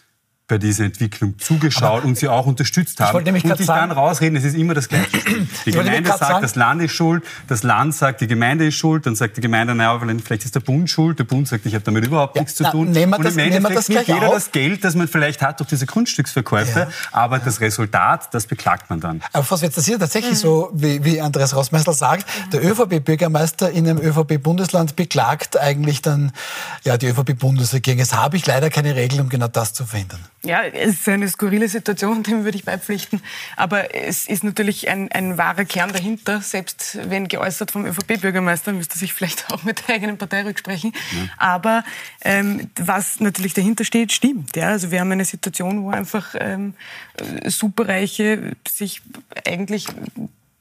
[SPEAKER 2] bei dieser Entwicklung zugeschaut aber und sie auch unterstützt haben. und sich dann rausreden, es ist immer das Gleiche. [CLEARS THROAT] Die Gemeinde sagt, sagen, das Land ist schuld, das Land sagt, die Gemeinde ist schuld, dann sagt die Gemeinde, naja, vielleicht ist der Bund schuld, der Bund sagt, ich habe damit überhaupt ja, nichts zu tun.
[SPEAKER 1] Na, und das, im Endeffekt
[SPEAKER 2] nimmt jeder auf. das Geld, das man vielleicht hat durch diese Grundstücksverkäufe, ja. aber ja. das Resultat, das beklagt man dann.
[SPEAKER 1] Aber was wird das hier tatsächlich mhm. so, wie, wie Andreas Rossmeister sagt, der ÖVP-Bürgermeister in einem ÖVP-Bundesland beklagt eigentlich dann ja, die ÖVP-Bundesregierung. Jetzt habe ich leider keine Regel, um genau das zu verhindern.
[SPEAKER 4] Ja, es ist eine skurrile Situation, [LAUGHS] dem würde ich beipflichten. Aber es ist natürlich ein, ein wahrer Kern dahinter. Selbst wenn geäußert vom ÖVP-Bürgermeister, müsste sich vielleicht [LAUGHS] auch mit der eigenen Partei rücksprechen. Ja. Aber ähm, was natürlich dahinter steht, stimmt. Ja? Also wir haben eine Situation, wo einfach ähm, Superreiche sich eigentlich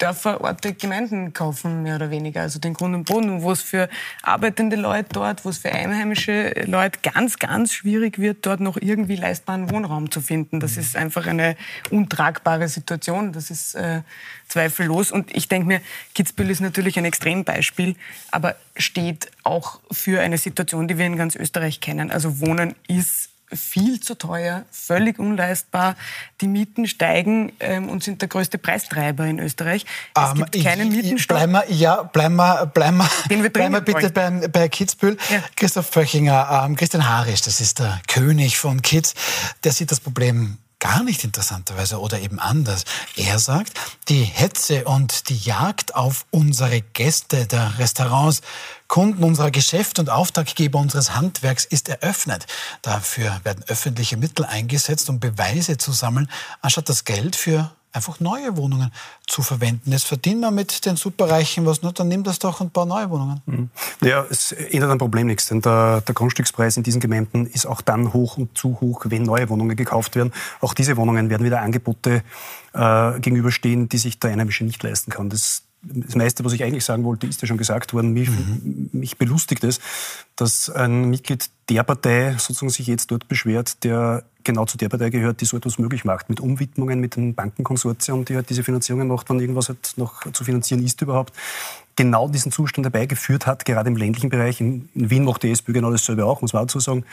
[SPEAKER 4] Dörfer, Orte, Gemeinden kaufen, mehr oder weniger. Also den Grund und Boden, wo es für arbeitende Leute dort, wo es für einheimische Leute ganz, ganz schwierig wird, dort noch irgendwie leistbaren Wohnraum zu finden. Das ist einfach eine untragbare Situation. Das ist äh, zweifellos. Und ich denke mir, Kitzbühel ist natürlich ein Extrembeispiel, aber steht auch für eine Situation, die wir in ganz Österreich kennen. Also Wohnen ist viel zu teuer, völlig unleistbar. Die Mieten steigen ähm, und sind der größte Preistreiber in Österreich. Es um, ähm, gibt keinen Mietenstopp.
[SPEAKER 1] Bleiben wir, ja, bleiben wir, bleiben wir, bleiben wir bitte bei, bei Kitzbühel. Ja. Christoph Vöchinger, ähm, Christian Harisch, das ist der König von Kitz, der sieht das Problem gar nicht interessanterweise oder eben anders. Er sagt, die Hetze und die Jagd auf unsere Gäste der Restaurants, Kunden unserer Geschäfte und Auftraggeber unseres Handwerks ist eröffnet. Dafür werden öffentliche Mittel eingesetzt, um Beweise zu sammeln, anstatt das Geld für einfach neue Wohnungen zu verwenden. Jetzt verdienen wir mit den Superreichen was, ne? dann nimm das doch und bau neue Wohnungen. Mhm.
[SPEAKER 5] Ja, es ändert ein Problem nichts, denn der, der, Grundstückspreis in diesen Gemeinden ist auch dann hoch und zu hoch, wenn neue Wohnungen gekauft werden. Auch diese Wohnungen werden wieder Angebote äh, gegenüberstehen, die sich der Einheimische nicht leisten kann. Das, das meiste, was ich eigentlich sagen wollte, ist ja schon gesagt worden. Mich, mhm. mich belustigt es, dass ein Mitglied der Partei sozusagen sich jetzt dort beschwert, der genau zu der Partei gehört, die so etwas möglich macht, mit Umwidmungen, mit dem Bankenkonsortium, die halt diese Finanzierungen macht, wann irgendwas halt noch zu finanzieren ist überhaupt, genau diesen Zustand herbeigeführt hat, gerade im ländlichen Bereich. In, in Wien macht die SPÖ genau dasselbe auch, muss man auch dazu sagen.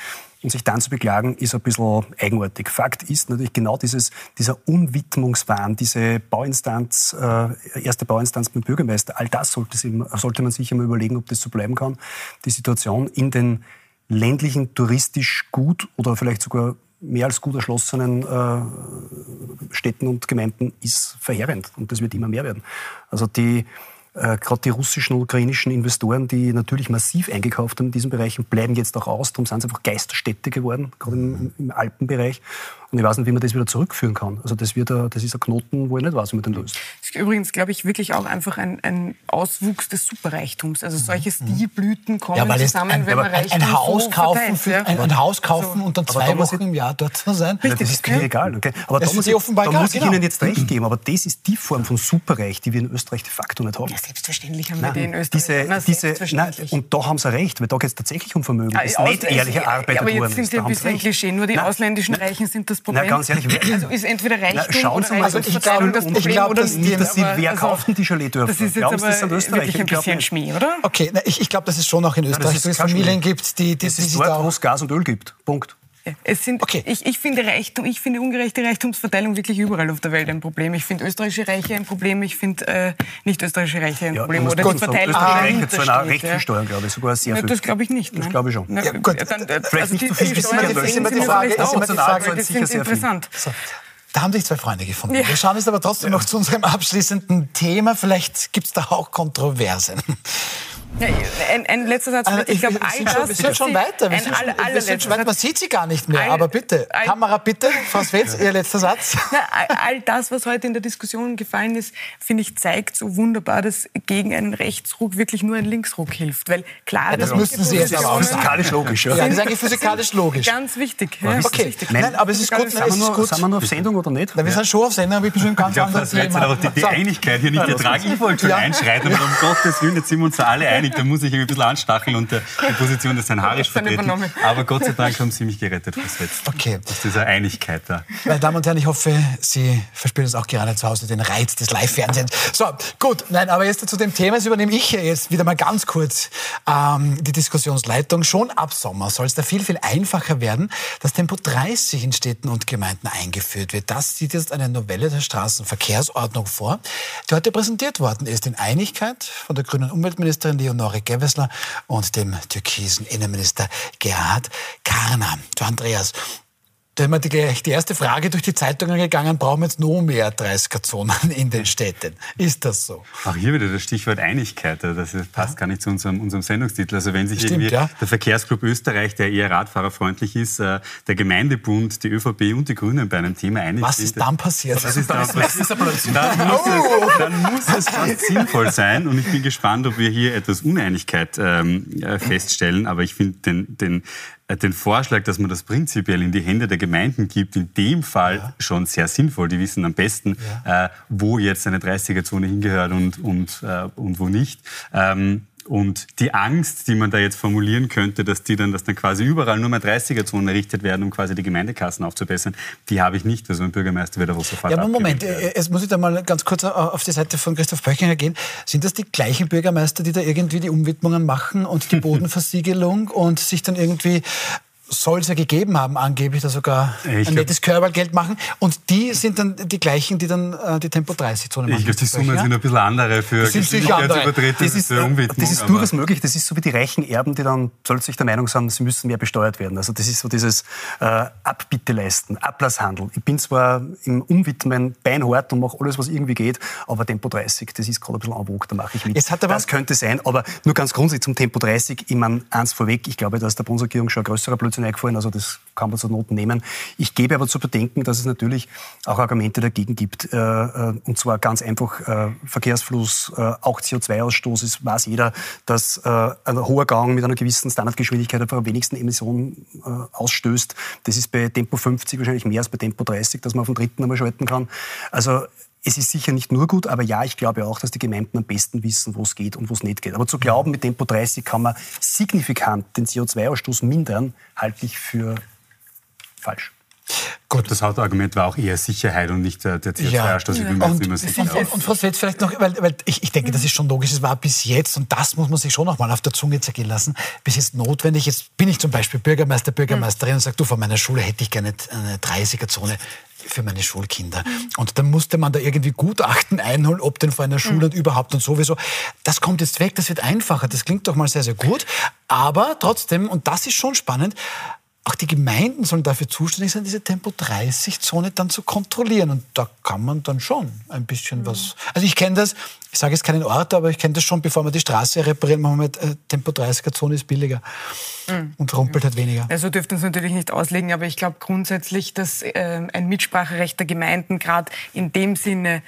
[SPEAKER 5] Und sich dann zu beklagen, ist ein bisschen eigenartig. Fakt ist natürlich genau dieses, dieser Unwidmungswahn, diese Bauinstanz, äh, erste Bauinstanz beim Bürgermeister, all das sollte, sollte man sich einmal überlegen, ob das so bleiben kann. Die Situation in den ländlichen, touristisch gut oder vielleicht sogar mehr als gut erschlossenen äh, Städten und Gemeinden ist verheerend und das wird immer mehr werden. Also die äh, gerade die russischen und ukrainischen Investoren, die natürlich massiv eingekauft haben in diesen Bereichen, bleiben jetzt auch aus. Darum sind es einfach Geisterstädte geworden, gerade im, im Alpenbereich. Und ich weiß nicht, wie man das wieder zurückführen kann. Also das, wird ein, das ist ein Knoten, wo ich nicht weiß, wie man den löst.
[SPEAKER 4] Das ist übrigens, glaube ich, wirklich auch einfach ein, ein Auswuchs des Superreichtums. Also solche mhm. Stilblüten kommen ja, zusammen,
[SPEAKER 1] ein,
[SPEAKER 4] wenn man
[SPEAKER 1] Reichtum ein Haus so kaufen, für, ja. ein, ein, Haus kaufen also, und dann zwei Wochen im Jahr dort zu sein.
[SPEAKER 5] Richtig, das ist mir egal. Okay. Aber das da muss, ich, offenbar da egal, muss ich genau. Ihnen jetzt recht geben. Aber das ist die Form von Superreich, die wir in Österreich de facto nicht haben.
[SPEAKER 4] Selbstverständlich haben wir die in Österreich.
[SPEAKER 5] Diese, diese, nein, und da haben Sie recht, weil da geht es tatsächlich um Vermögen. Das ist nicht ehrliche Arbeit.
[SPEAKER 4] Aber jetzt sind Sie ein bisschen Klischee. Nur die ausländischen Reichen sind das Problem.
[SPEAKER 5] ganz ehrlich,
[SPEAKER 4] also ist entweder Reichtum
[SPEAKER 5] Na, schauen Sie mal, also ich glaube, das Problem glaub, oder nicht.
[SPEAKER 1] Dass
[SPEAKER 5] Sie, wer also, kauft denn die Chaletdörfer?
[SPEAKER 4] Das ist jetzt aber das wirklich ein bisschen Schmäh, oder?
[SPEAKER 1] Okay, na, ich, ich glaube, dass es schon auch in Österreich Familien gibt, die, die,
[SPEAKER 5] die, die sich dort, wo es Gas und Öl gibt. Punkt.
[SPEAKER 4] Es sind, okay. ich, ich, finde Reichtum, ich finde ungerechte Reichtumsverteilung wirklich überall auf der Welt ein Problem. Ich finde österreichische Reiche ein Problem, ich finde äh, nicht österreichische Reiche ein ja, Problem. Oder die Verteilung
[SPEAKER 5] ah, Reiche zu einer recht viel Steuern, glaube ich, sogar sehr
[SPEAKER 4] viel. Das glaube ich nicht.
[SPEAKER 5] Das glaube ich schon.
[SPEAKER 1] Ja, gut. Dann, äh, Vielleicht also nicht so viel.
[SPEAKER 4] Die Steuern, die, die, Frage, ist immer die Frage,
[SPEAKER 1] das sind interessant. So. Da haben sich zwei Freunde gefunden. Ja. Wir schauen jetzt aber trotzdem ja. noch zu unserem abschließenden Thema. Vielleicht gibt es da auch Kontroversen.
[SPEAKER 4] Ja, ein, ein, letzter Satz.
[SPEAKER 1] Also ich glaube, all das... Wir sind schon weiter. Wir sind schon, alle, wir sind schon weiter. Man sieht sie gar nicht mehr. All, aber bitte, all, Kamera bitte. Frau Swetz, Ihr letzter Satz. [LAUGHS]
[SPEAKER 4] Na, all das, was heute in der Diskussion gefallen ist, finde ich, zeigt so wunderbar, dass gegen einen Rechtsruck wirklich nur ein Linksruck hilft. Weil klar,
[SPEAKER 1] ja, das müssten Sie jetzt aber auch
[SPEAKER 5] Physikalisch logisch.
[SPEAKER 1] Ja, das ist eigentlich physikalisch logisch.
[SPEAKER 4] Ganz wichtig.
[SPEAKER 1] Ja, okay. Wichtig. Nein, aber es ist gut.
[SPEAKER 5] Sind wir, nur, sind wir nur auf Sendung oder nicht?
[SPEAKER 1] Na, wir sind schon auf Sendung, aber ich bin schon ganz anders.
[SPEAKER 2] Das aber die, die Einigkeit hier nicht ertragen. Ich wollte schon einschreiten, aber um [LAUGHS] Gottes Willen, jetzt sind wir uns alle einig. Da muss ich irgendwie bisschen anstacheln und die Position des Herrn Harisch vertreten. Aber Gott sei Dank haben Sie mich gerettet, Frau Swetz.
[SPEAKER 1] Okay.
[SPEAKER 2] Aus dieser Einigkeit da.
[SPEAKER 1] Meine Damen und Herren, ich hoffe, Sie verspüren uns auch gerade zu Hause den Reiz des Live-Fernsehens. So, gut. Nein, aber jetzt zu dem Thema. Jetzt übernehme ich jetzt wieder mal ganz kurz ähm, die Diskussionsleitung. Schon ab Sommer soll es da viel, viel einfacher werden, dass Tempo 30 in Städten und Gemeinden eingeführt wird. Das sieht jetzt eine Novelle der Straßenverkehrsordnung vor, die heute präsentiert worden ist in Einigkeit von der grünen Umweltministerin Leonore Gewessler und dem türkisen Innenminister Gerhard Karner. Du Andreas, da ist mir die, die erste Frage durch die Zeitungen gegangen, brauchen wir jetzt noch mehr 30er-Zonen [LAUGHS] in den Städten? Ist das so?
[SPEAKER 2] Auch hier wieder das Stichwort Einigkeit. Das passt ja. gar nicht zu unserem, unserem Sendungstitel. Also wenn sich Stimmt, irgendwie ja. der Verkehrsclub Österreich, der eher radfahrerfreundlich ist, äh, der Gemeindebund, die ÖVP und die Grünen bei einem Thema einig
[SPEAKER 1] Was ist dann passiert?
[SPEAKER 2] Was ist dann passiert? Dann muss, es, dann muss es fast sinnvoll sein. Und ich bin gespannt, ob wir hier etwas Uneinigkeit ähm, äh, feststellen. Aber ich finde den, den den Vorschlag, dass man das prinzipiell in die Hände der Gemeinden gibt, in dem Fall ja. schon sehr sinnvoll. Die wissen am besten, ja. äh, wo jetzt eine 30er-Zone hingehört und, und, äh, und wo nicht. Ähm, und die Angst, die man da jetzt formulieren könnte, dass die dann, dass dann quasi überall nur mehr 30er-Zonen errichtet werden, um quasi die Gemeindekassen aufzubessern, die habe ich nicht. Also ein Bürgermeister wird auch sofort
[SPEAKER 1] Ja, aber Moment, jetzt muss ich da mal ganz kurz auf die Seite von Christoph Pöchinger gehen. Sind das die gleichen Bürgermeister, die da irgendwie die Umwidmungen machen und die [LAUGHS] Bodenversiegelung und sich dann irgendwie soll es ja gegeben haben, angeblich, da sogar
[SPEAKER 2] Ich
[SPEAKER 1] ein nettes Körpergeld machen. Und die sind dann die gleichen, die dann äh, die Tempo-30-Zone machen.
[SPEAKER 2] Ich glaube, die Summen
[SPEAKER 1] Ja?
[SPEAKER 2] sind ein bisschen andere für. Geschwindigkeitsübertretung,
[SPEAKER 5] Das ist,
[SPEAKER 2] Umwidmung.
[SPEAKER 5] das ist durchaus möglich. Das ist so wie die reichen Erben, die dann plötzlich der Meinung sind, sie müssen mehr besteuert werden. Also das ist so dieses äh, Abbitte leisten, Ablasshandel. Ich bin zwar im Umwidmen beinhart und mache alles, was irgendwie geht, aber Tempo 30, das ist gerade ein bisschen en vogue, da mache ich mit.
[SPEAKER 1] Es hat aber-
[SPEAKER 5] das könnte sein, aber nur ganz grundsätzlich zum Tempo 30, ich meine, eins vorweg, ich glaube, dass der Bundesregierung schon ein größerer Blödsinn eingefallen, also das kann man zur Not nehmen. Ich gebe aber zu bedenken, dass es natürlich auch Argumente dagegen gibt, äh, äh, und zwar ganz einfach äh, Verkehrsfluss, auch CO2-Ausstoß. Es weiß jeder, dass ein hoher Gang mit einer gewissen Standardgeschwindigkeit einfach am wenigsten Emissionen ausstößt. Das ist bei Tempo 50 wahrscheinlich mehr als bei Tempo 30, dass man auf den dritten einmal schalten kann. Also es ist sicher nicht nur gut, aber ja, ich glaube auch, dass die Gemeinden am besten wissen, wo es geht und wo es nicht geht. Aber zu glauben, mit Tempo 30 kann man signifikant den CO2-Ausstoß mindern, halte ich für falsch.
[SPEAKER 2] Gut, das Hauptargument war auch eher Sicherheit und nicht der, der CO2-Ausstoß. Ich bin mir jetzt
[SPEAKER 1] Und, und, Frau Swetz, vielleicht noch, weil, weil ich, ich denke, das ist schon logisch, es war bis jetzt, und das muss man sich schon noch mal auf der Zunge zergehen lassen, bis jetzt notwendig. Jetzt bin ich zum Beispiel Bürgermeister, Bürgermeisterin und sage, du, von meiner Schule hätte ich gerne eine 30er-Zone für meine Schulkinder. Und dann musste man da irgendwie Gutachten einholen, ob denn vor einer Schule und überhaupt und sowieso. Das kommt jetzt weg, das wird einfacher. Das klingt doch mal sehr, sehr gut. Aber trotzdem, und das ist schon spannend, auch die Gemeinden sollen dafür zuständig sein, diese Tempo-30-Zone dann zu kontrollieren. Und da kann man dann schon ein bisschen was. Also ich kenne das, ich sage jetzt keinen Ort, aber ich kenne das schon, bevor wir die Straße reparieren, machen wir mit äh, Tempo-30er-Zone ist billiger und rumpelt halt weniger.
[SPEAKER 4] Also dürften es natürlich nicht auslegen, aber ich glaube grundsätzlich, dass ähm, ein Mitspracherecht der Gemeinden gerade in dem Sinne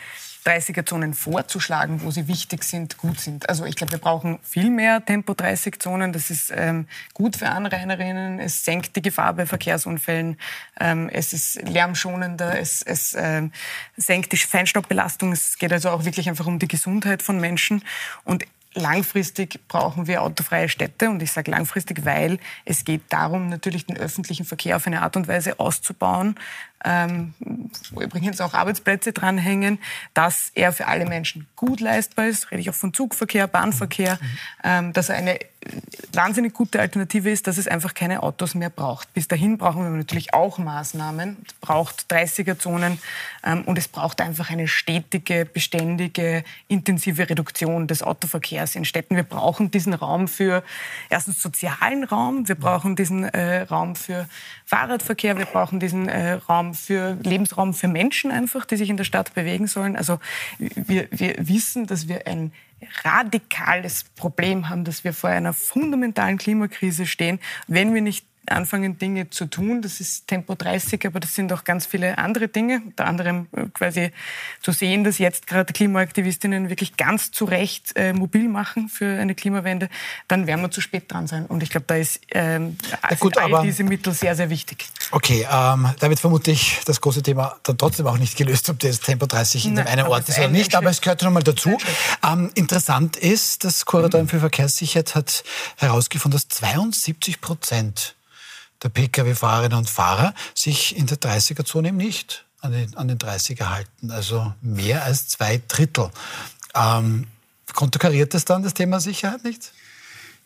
[SPEAKER 4] 30er-Zonen vorzuschlagen, wo sie wichtig sind, gut sind. Also ich glaube, wir brauchen viel mehr Tempo-30-Zonen. Das ist ähm, gut für Anrainerinnen. Es senkt die Gefahr bei Verkehrsunfällen. Ähm, es ist lärmschonender. Es, es ähm, senkt die Feinstaubbelastung. Es geht also auch wirklich einfach um die Gesundheit von Menschen. Und Langfristig brauchen wir autofreie Städte und ich sage langfristig, weil es geht darum, natürlich den öffentlichen Verkehr auf eine Art und Weise auszubauen, ähm, wo übrigens auch Arbeitsplätze dranhängen, dass er für alle Menschen gut leistbar ist, rede ich auch von Zugverkehr, Bahnverkehr, ähm, dass er eine wahnsinnig gute Alternative ist, dass es einfach keine Autos mehr braucht. Bis dahin brauchen wir natürlich auch Maßnahmen, es braucht 30er-Zonen ähm, und es braucht einfach eine stetige, beständige, intensive Reduktion des Autoverkehrs in Städten. Wir brauchen diesen Raum für erstens sozialen Raum, wir brauchen diesen äh, Raum für Fahrradverkehr, wir brauchen diesen äh, Raum für Lebensraum für Menschen einfach, die sich in der Stadt bewegen sollen. Also wir, wir wissen, dass wir ein radikales Problem haben, dass wir vor einer fundamentalen Klimakrise stehen, wenn wir nicht anfangen, Dinge zu tun. Das ist Tempo 30, aber das sind auch ganz viele andere Dinge. Unter anderem äh, quasi zu sehen, dass jetzt gerade Klimaaktivistinnen wirklich ganz zu Recht äh, mobil machen für eine Klimawende. Dann werden wir zu spät dran sein. Und ich glaube, da ist ähm,
[SPEAKER 1] gut,
[SPEAKER 4] sind all
[SPEAKER 1] aber-
[SPEAKER 4] diese Mittel sehr, sehr wichtig.
[SPEAKER 1] Okay, ähm, damit vermute ich das große Thema dann trotzdem auch nicht gelöst, ob das Tempo 30 in
[SPEAKER 4] Nein,
[SPEAKER 1] dem einen
[SPEAKER 4] aber
[SPEAKER 1] Ort ist oder nicht, aber es gehört schon mal dazu. Ähm, interessant ist, das Korridor für Verkehrssicherheit hat herausgefunden, dass 72 Prozent der Pkw-Fahrerinnen und Fahrer sich in der 30er-Zone eben nicht an den, an den 30er halten. Also mehr als zwei Drittel. Ähm, konterkariert das dann das Thema Sicherheit nicht?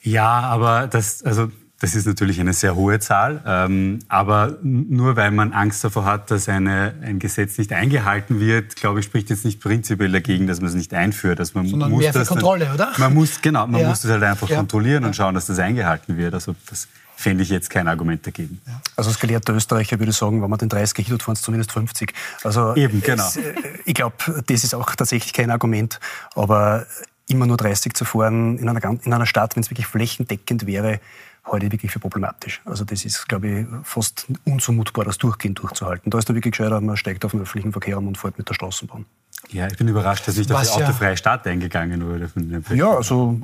[SPEAKER 2] Ja, aber das, also, das ist natürlich eine sehr hohe Zahl. Ähm, aber nur weil man Angst davor hat, dass eine, ein Gesetz nicht eingehalten wird, glaube ich, spricht jetzt nicht prinzipiell dagegen, dass man es nicht einführt. Dass man
[SPEAKER 1] Sondern
[SPEAKER 2] muss
[SPEAKER 1] mehr für
[SPEAKER 2] das
[SPEAKER 1] Kontrolle, oder?
[SPEAKER 2] Man muss, genau, man
[SPEAKER 1] Ja.
[SPEAKER 2] muss das halt einfach
[SPEAKER 1] Ja.
[SPEAKER 2] kontrollieren und schauen, dass das eingehalten wird. Also das fände ich jetzt kein Argument dagegen.
[SPEAKER 5] Also als gelehrter Österreicher würde ich sagen, wenn man den 30er Hit hat, fahren es zumindest 50. Also
[SPEAKER 2] Eben, genau.
[SPEAKER 5] Es, äh, ich glaube, das ist auch tatsächlich kein Argument. Aber immer nur 30 zu fahren in einer, in einer Stadt, wenn es wirklich flächendeckend wäre, halte ich wirklich für problematisch. Also das ist, glaube ich, fast unzumutbar, das durchgehend durchzuhalten. Da ist dann wirklich gescheiter, man steigt auf den öffentlichen Verkehr um und fährt mit der Straßenbahn.
[SPEAKER 2] Ja, ich bin überrascht, dass nicht auf die
[SPEAKER 1] ja-
[SPEAKER 2] autofreie Stadt eingegangen wurde.
[SPEAKER 5] Ja, also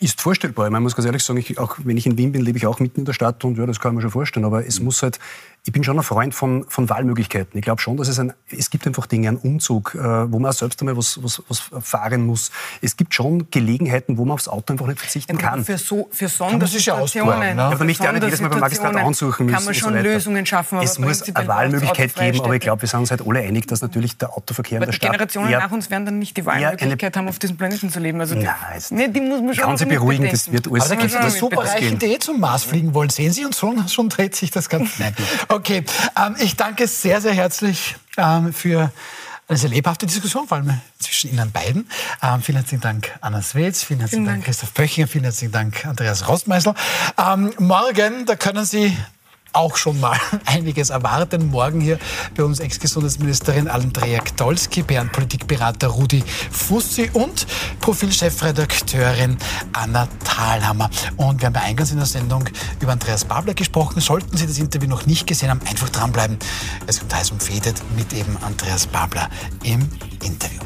[SPEAKER 5] ist vorstellbar. Ich meine, man muss ganz ehrlich sagen, ich, auch wenn ich in Wien bin, lebe ich auch mitten in der Stadt und ja, das kann man schon vorstellen. Aber es muss halt ich bin schon ein Freund von, von Wahlmöglichkeiten. Ich glaube schon, dass es ein, es gibt einfach Dinge, einen Umzug, äh, wo man selbst einmal was, was, was fahren muss. Es gibt schon Gelegenheiten, wo man aufs Auto einfach nicht verzichten
[SPEAKER 4] Ja,
[SPEAKER 5] kann.
[SPEAKER 4] Für, so, für
[SPEAKER 1] ausbauen,
[SPEAKER 4] Sondersituationen,
[SPEAKER 1] ne?
[SPEAKER 5] Ja, aber nicht
[SPEAKER 4] für
[SPEAKER 5] alle jedes Mal beim Magistrat ansuchen müssen.
[SPEAKER 4] Kann man
[SPEAKER 5] so
[SPEAKER 4] schon
[SPEAKER 5] weiter.
[SPEAKER 4] Lösungen schaffen. Aber
[SPEAKER 5] Es muss eine Wahlmöglichkeit geben, aber ich glaube, wir sind uns halt alle einig, dass natürlich der Autoverkehr in
[SPEAKER 4] Aber
[SPEAKER 5] der
[SPEAKER 4] die
[SPEAKER 5] Stadt
[SPEAKER 4] Generationen
[SPEAKER 5] eher
[SPEAKER 4] nach uns werden dann nicht die Wahlmöglichkeit haben, auf diesem Planeten zu leben. Also die,
[SPEAKER 5] Nein,
[SPEAKER 4] nee, die muss man schon
[SPEAKER 5] Kann Sie beruhigen, das
[SPEAKER 4] mitbedenken.
[SPEAKER 5] wird alles
[SPEAKER 1] Aber da gibt es
[SPEAKER 4] mit
[SPEAKER 1] superreiche
[SPEAKER 4] bedenken.
[SPEAKER 1] Idee zum Mars fliegen wollen. Sehen Sie, und schon, schon dreht sich das Ganze. Nein. Okay, ähm, ich danke sehr, sehr herzlich ähm, für eine sehr lebhafte Diskussion, vor allem zwischen Ihnen beiden. Ähm, vielen herzlichen Dank, Anna Swetz. Vielen herzlichen Dank, Christoph Böchinger. Vielen herzlichen Dank, Andreas Rostmeißel. Ähm, morgen, da können Sie auch schon mal [LAUGHS] einiges erwarten. Morgen hier bei uns Ex-Gesundheitsministerin Andrea Gdolski, Politikberater Rudi Fussi und Profilchefredakteurin Anna Thalhammer. Und wir haben ja eingangs in der Sendung über Andreas Babler gesprochen. Sollten Sie das Interview noch nicht gesehen haben, einfach dranbleiben. Es kommt heiß umfädet mit eben Andreas Babler im Interview.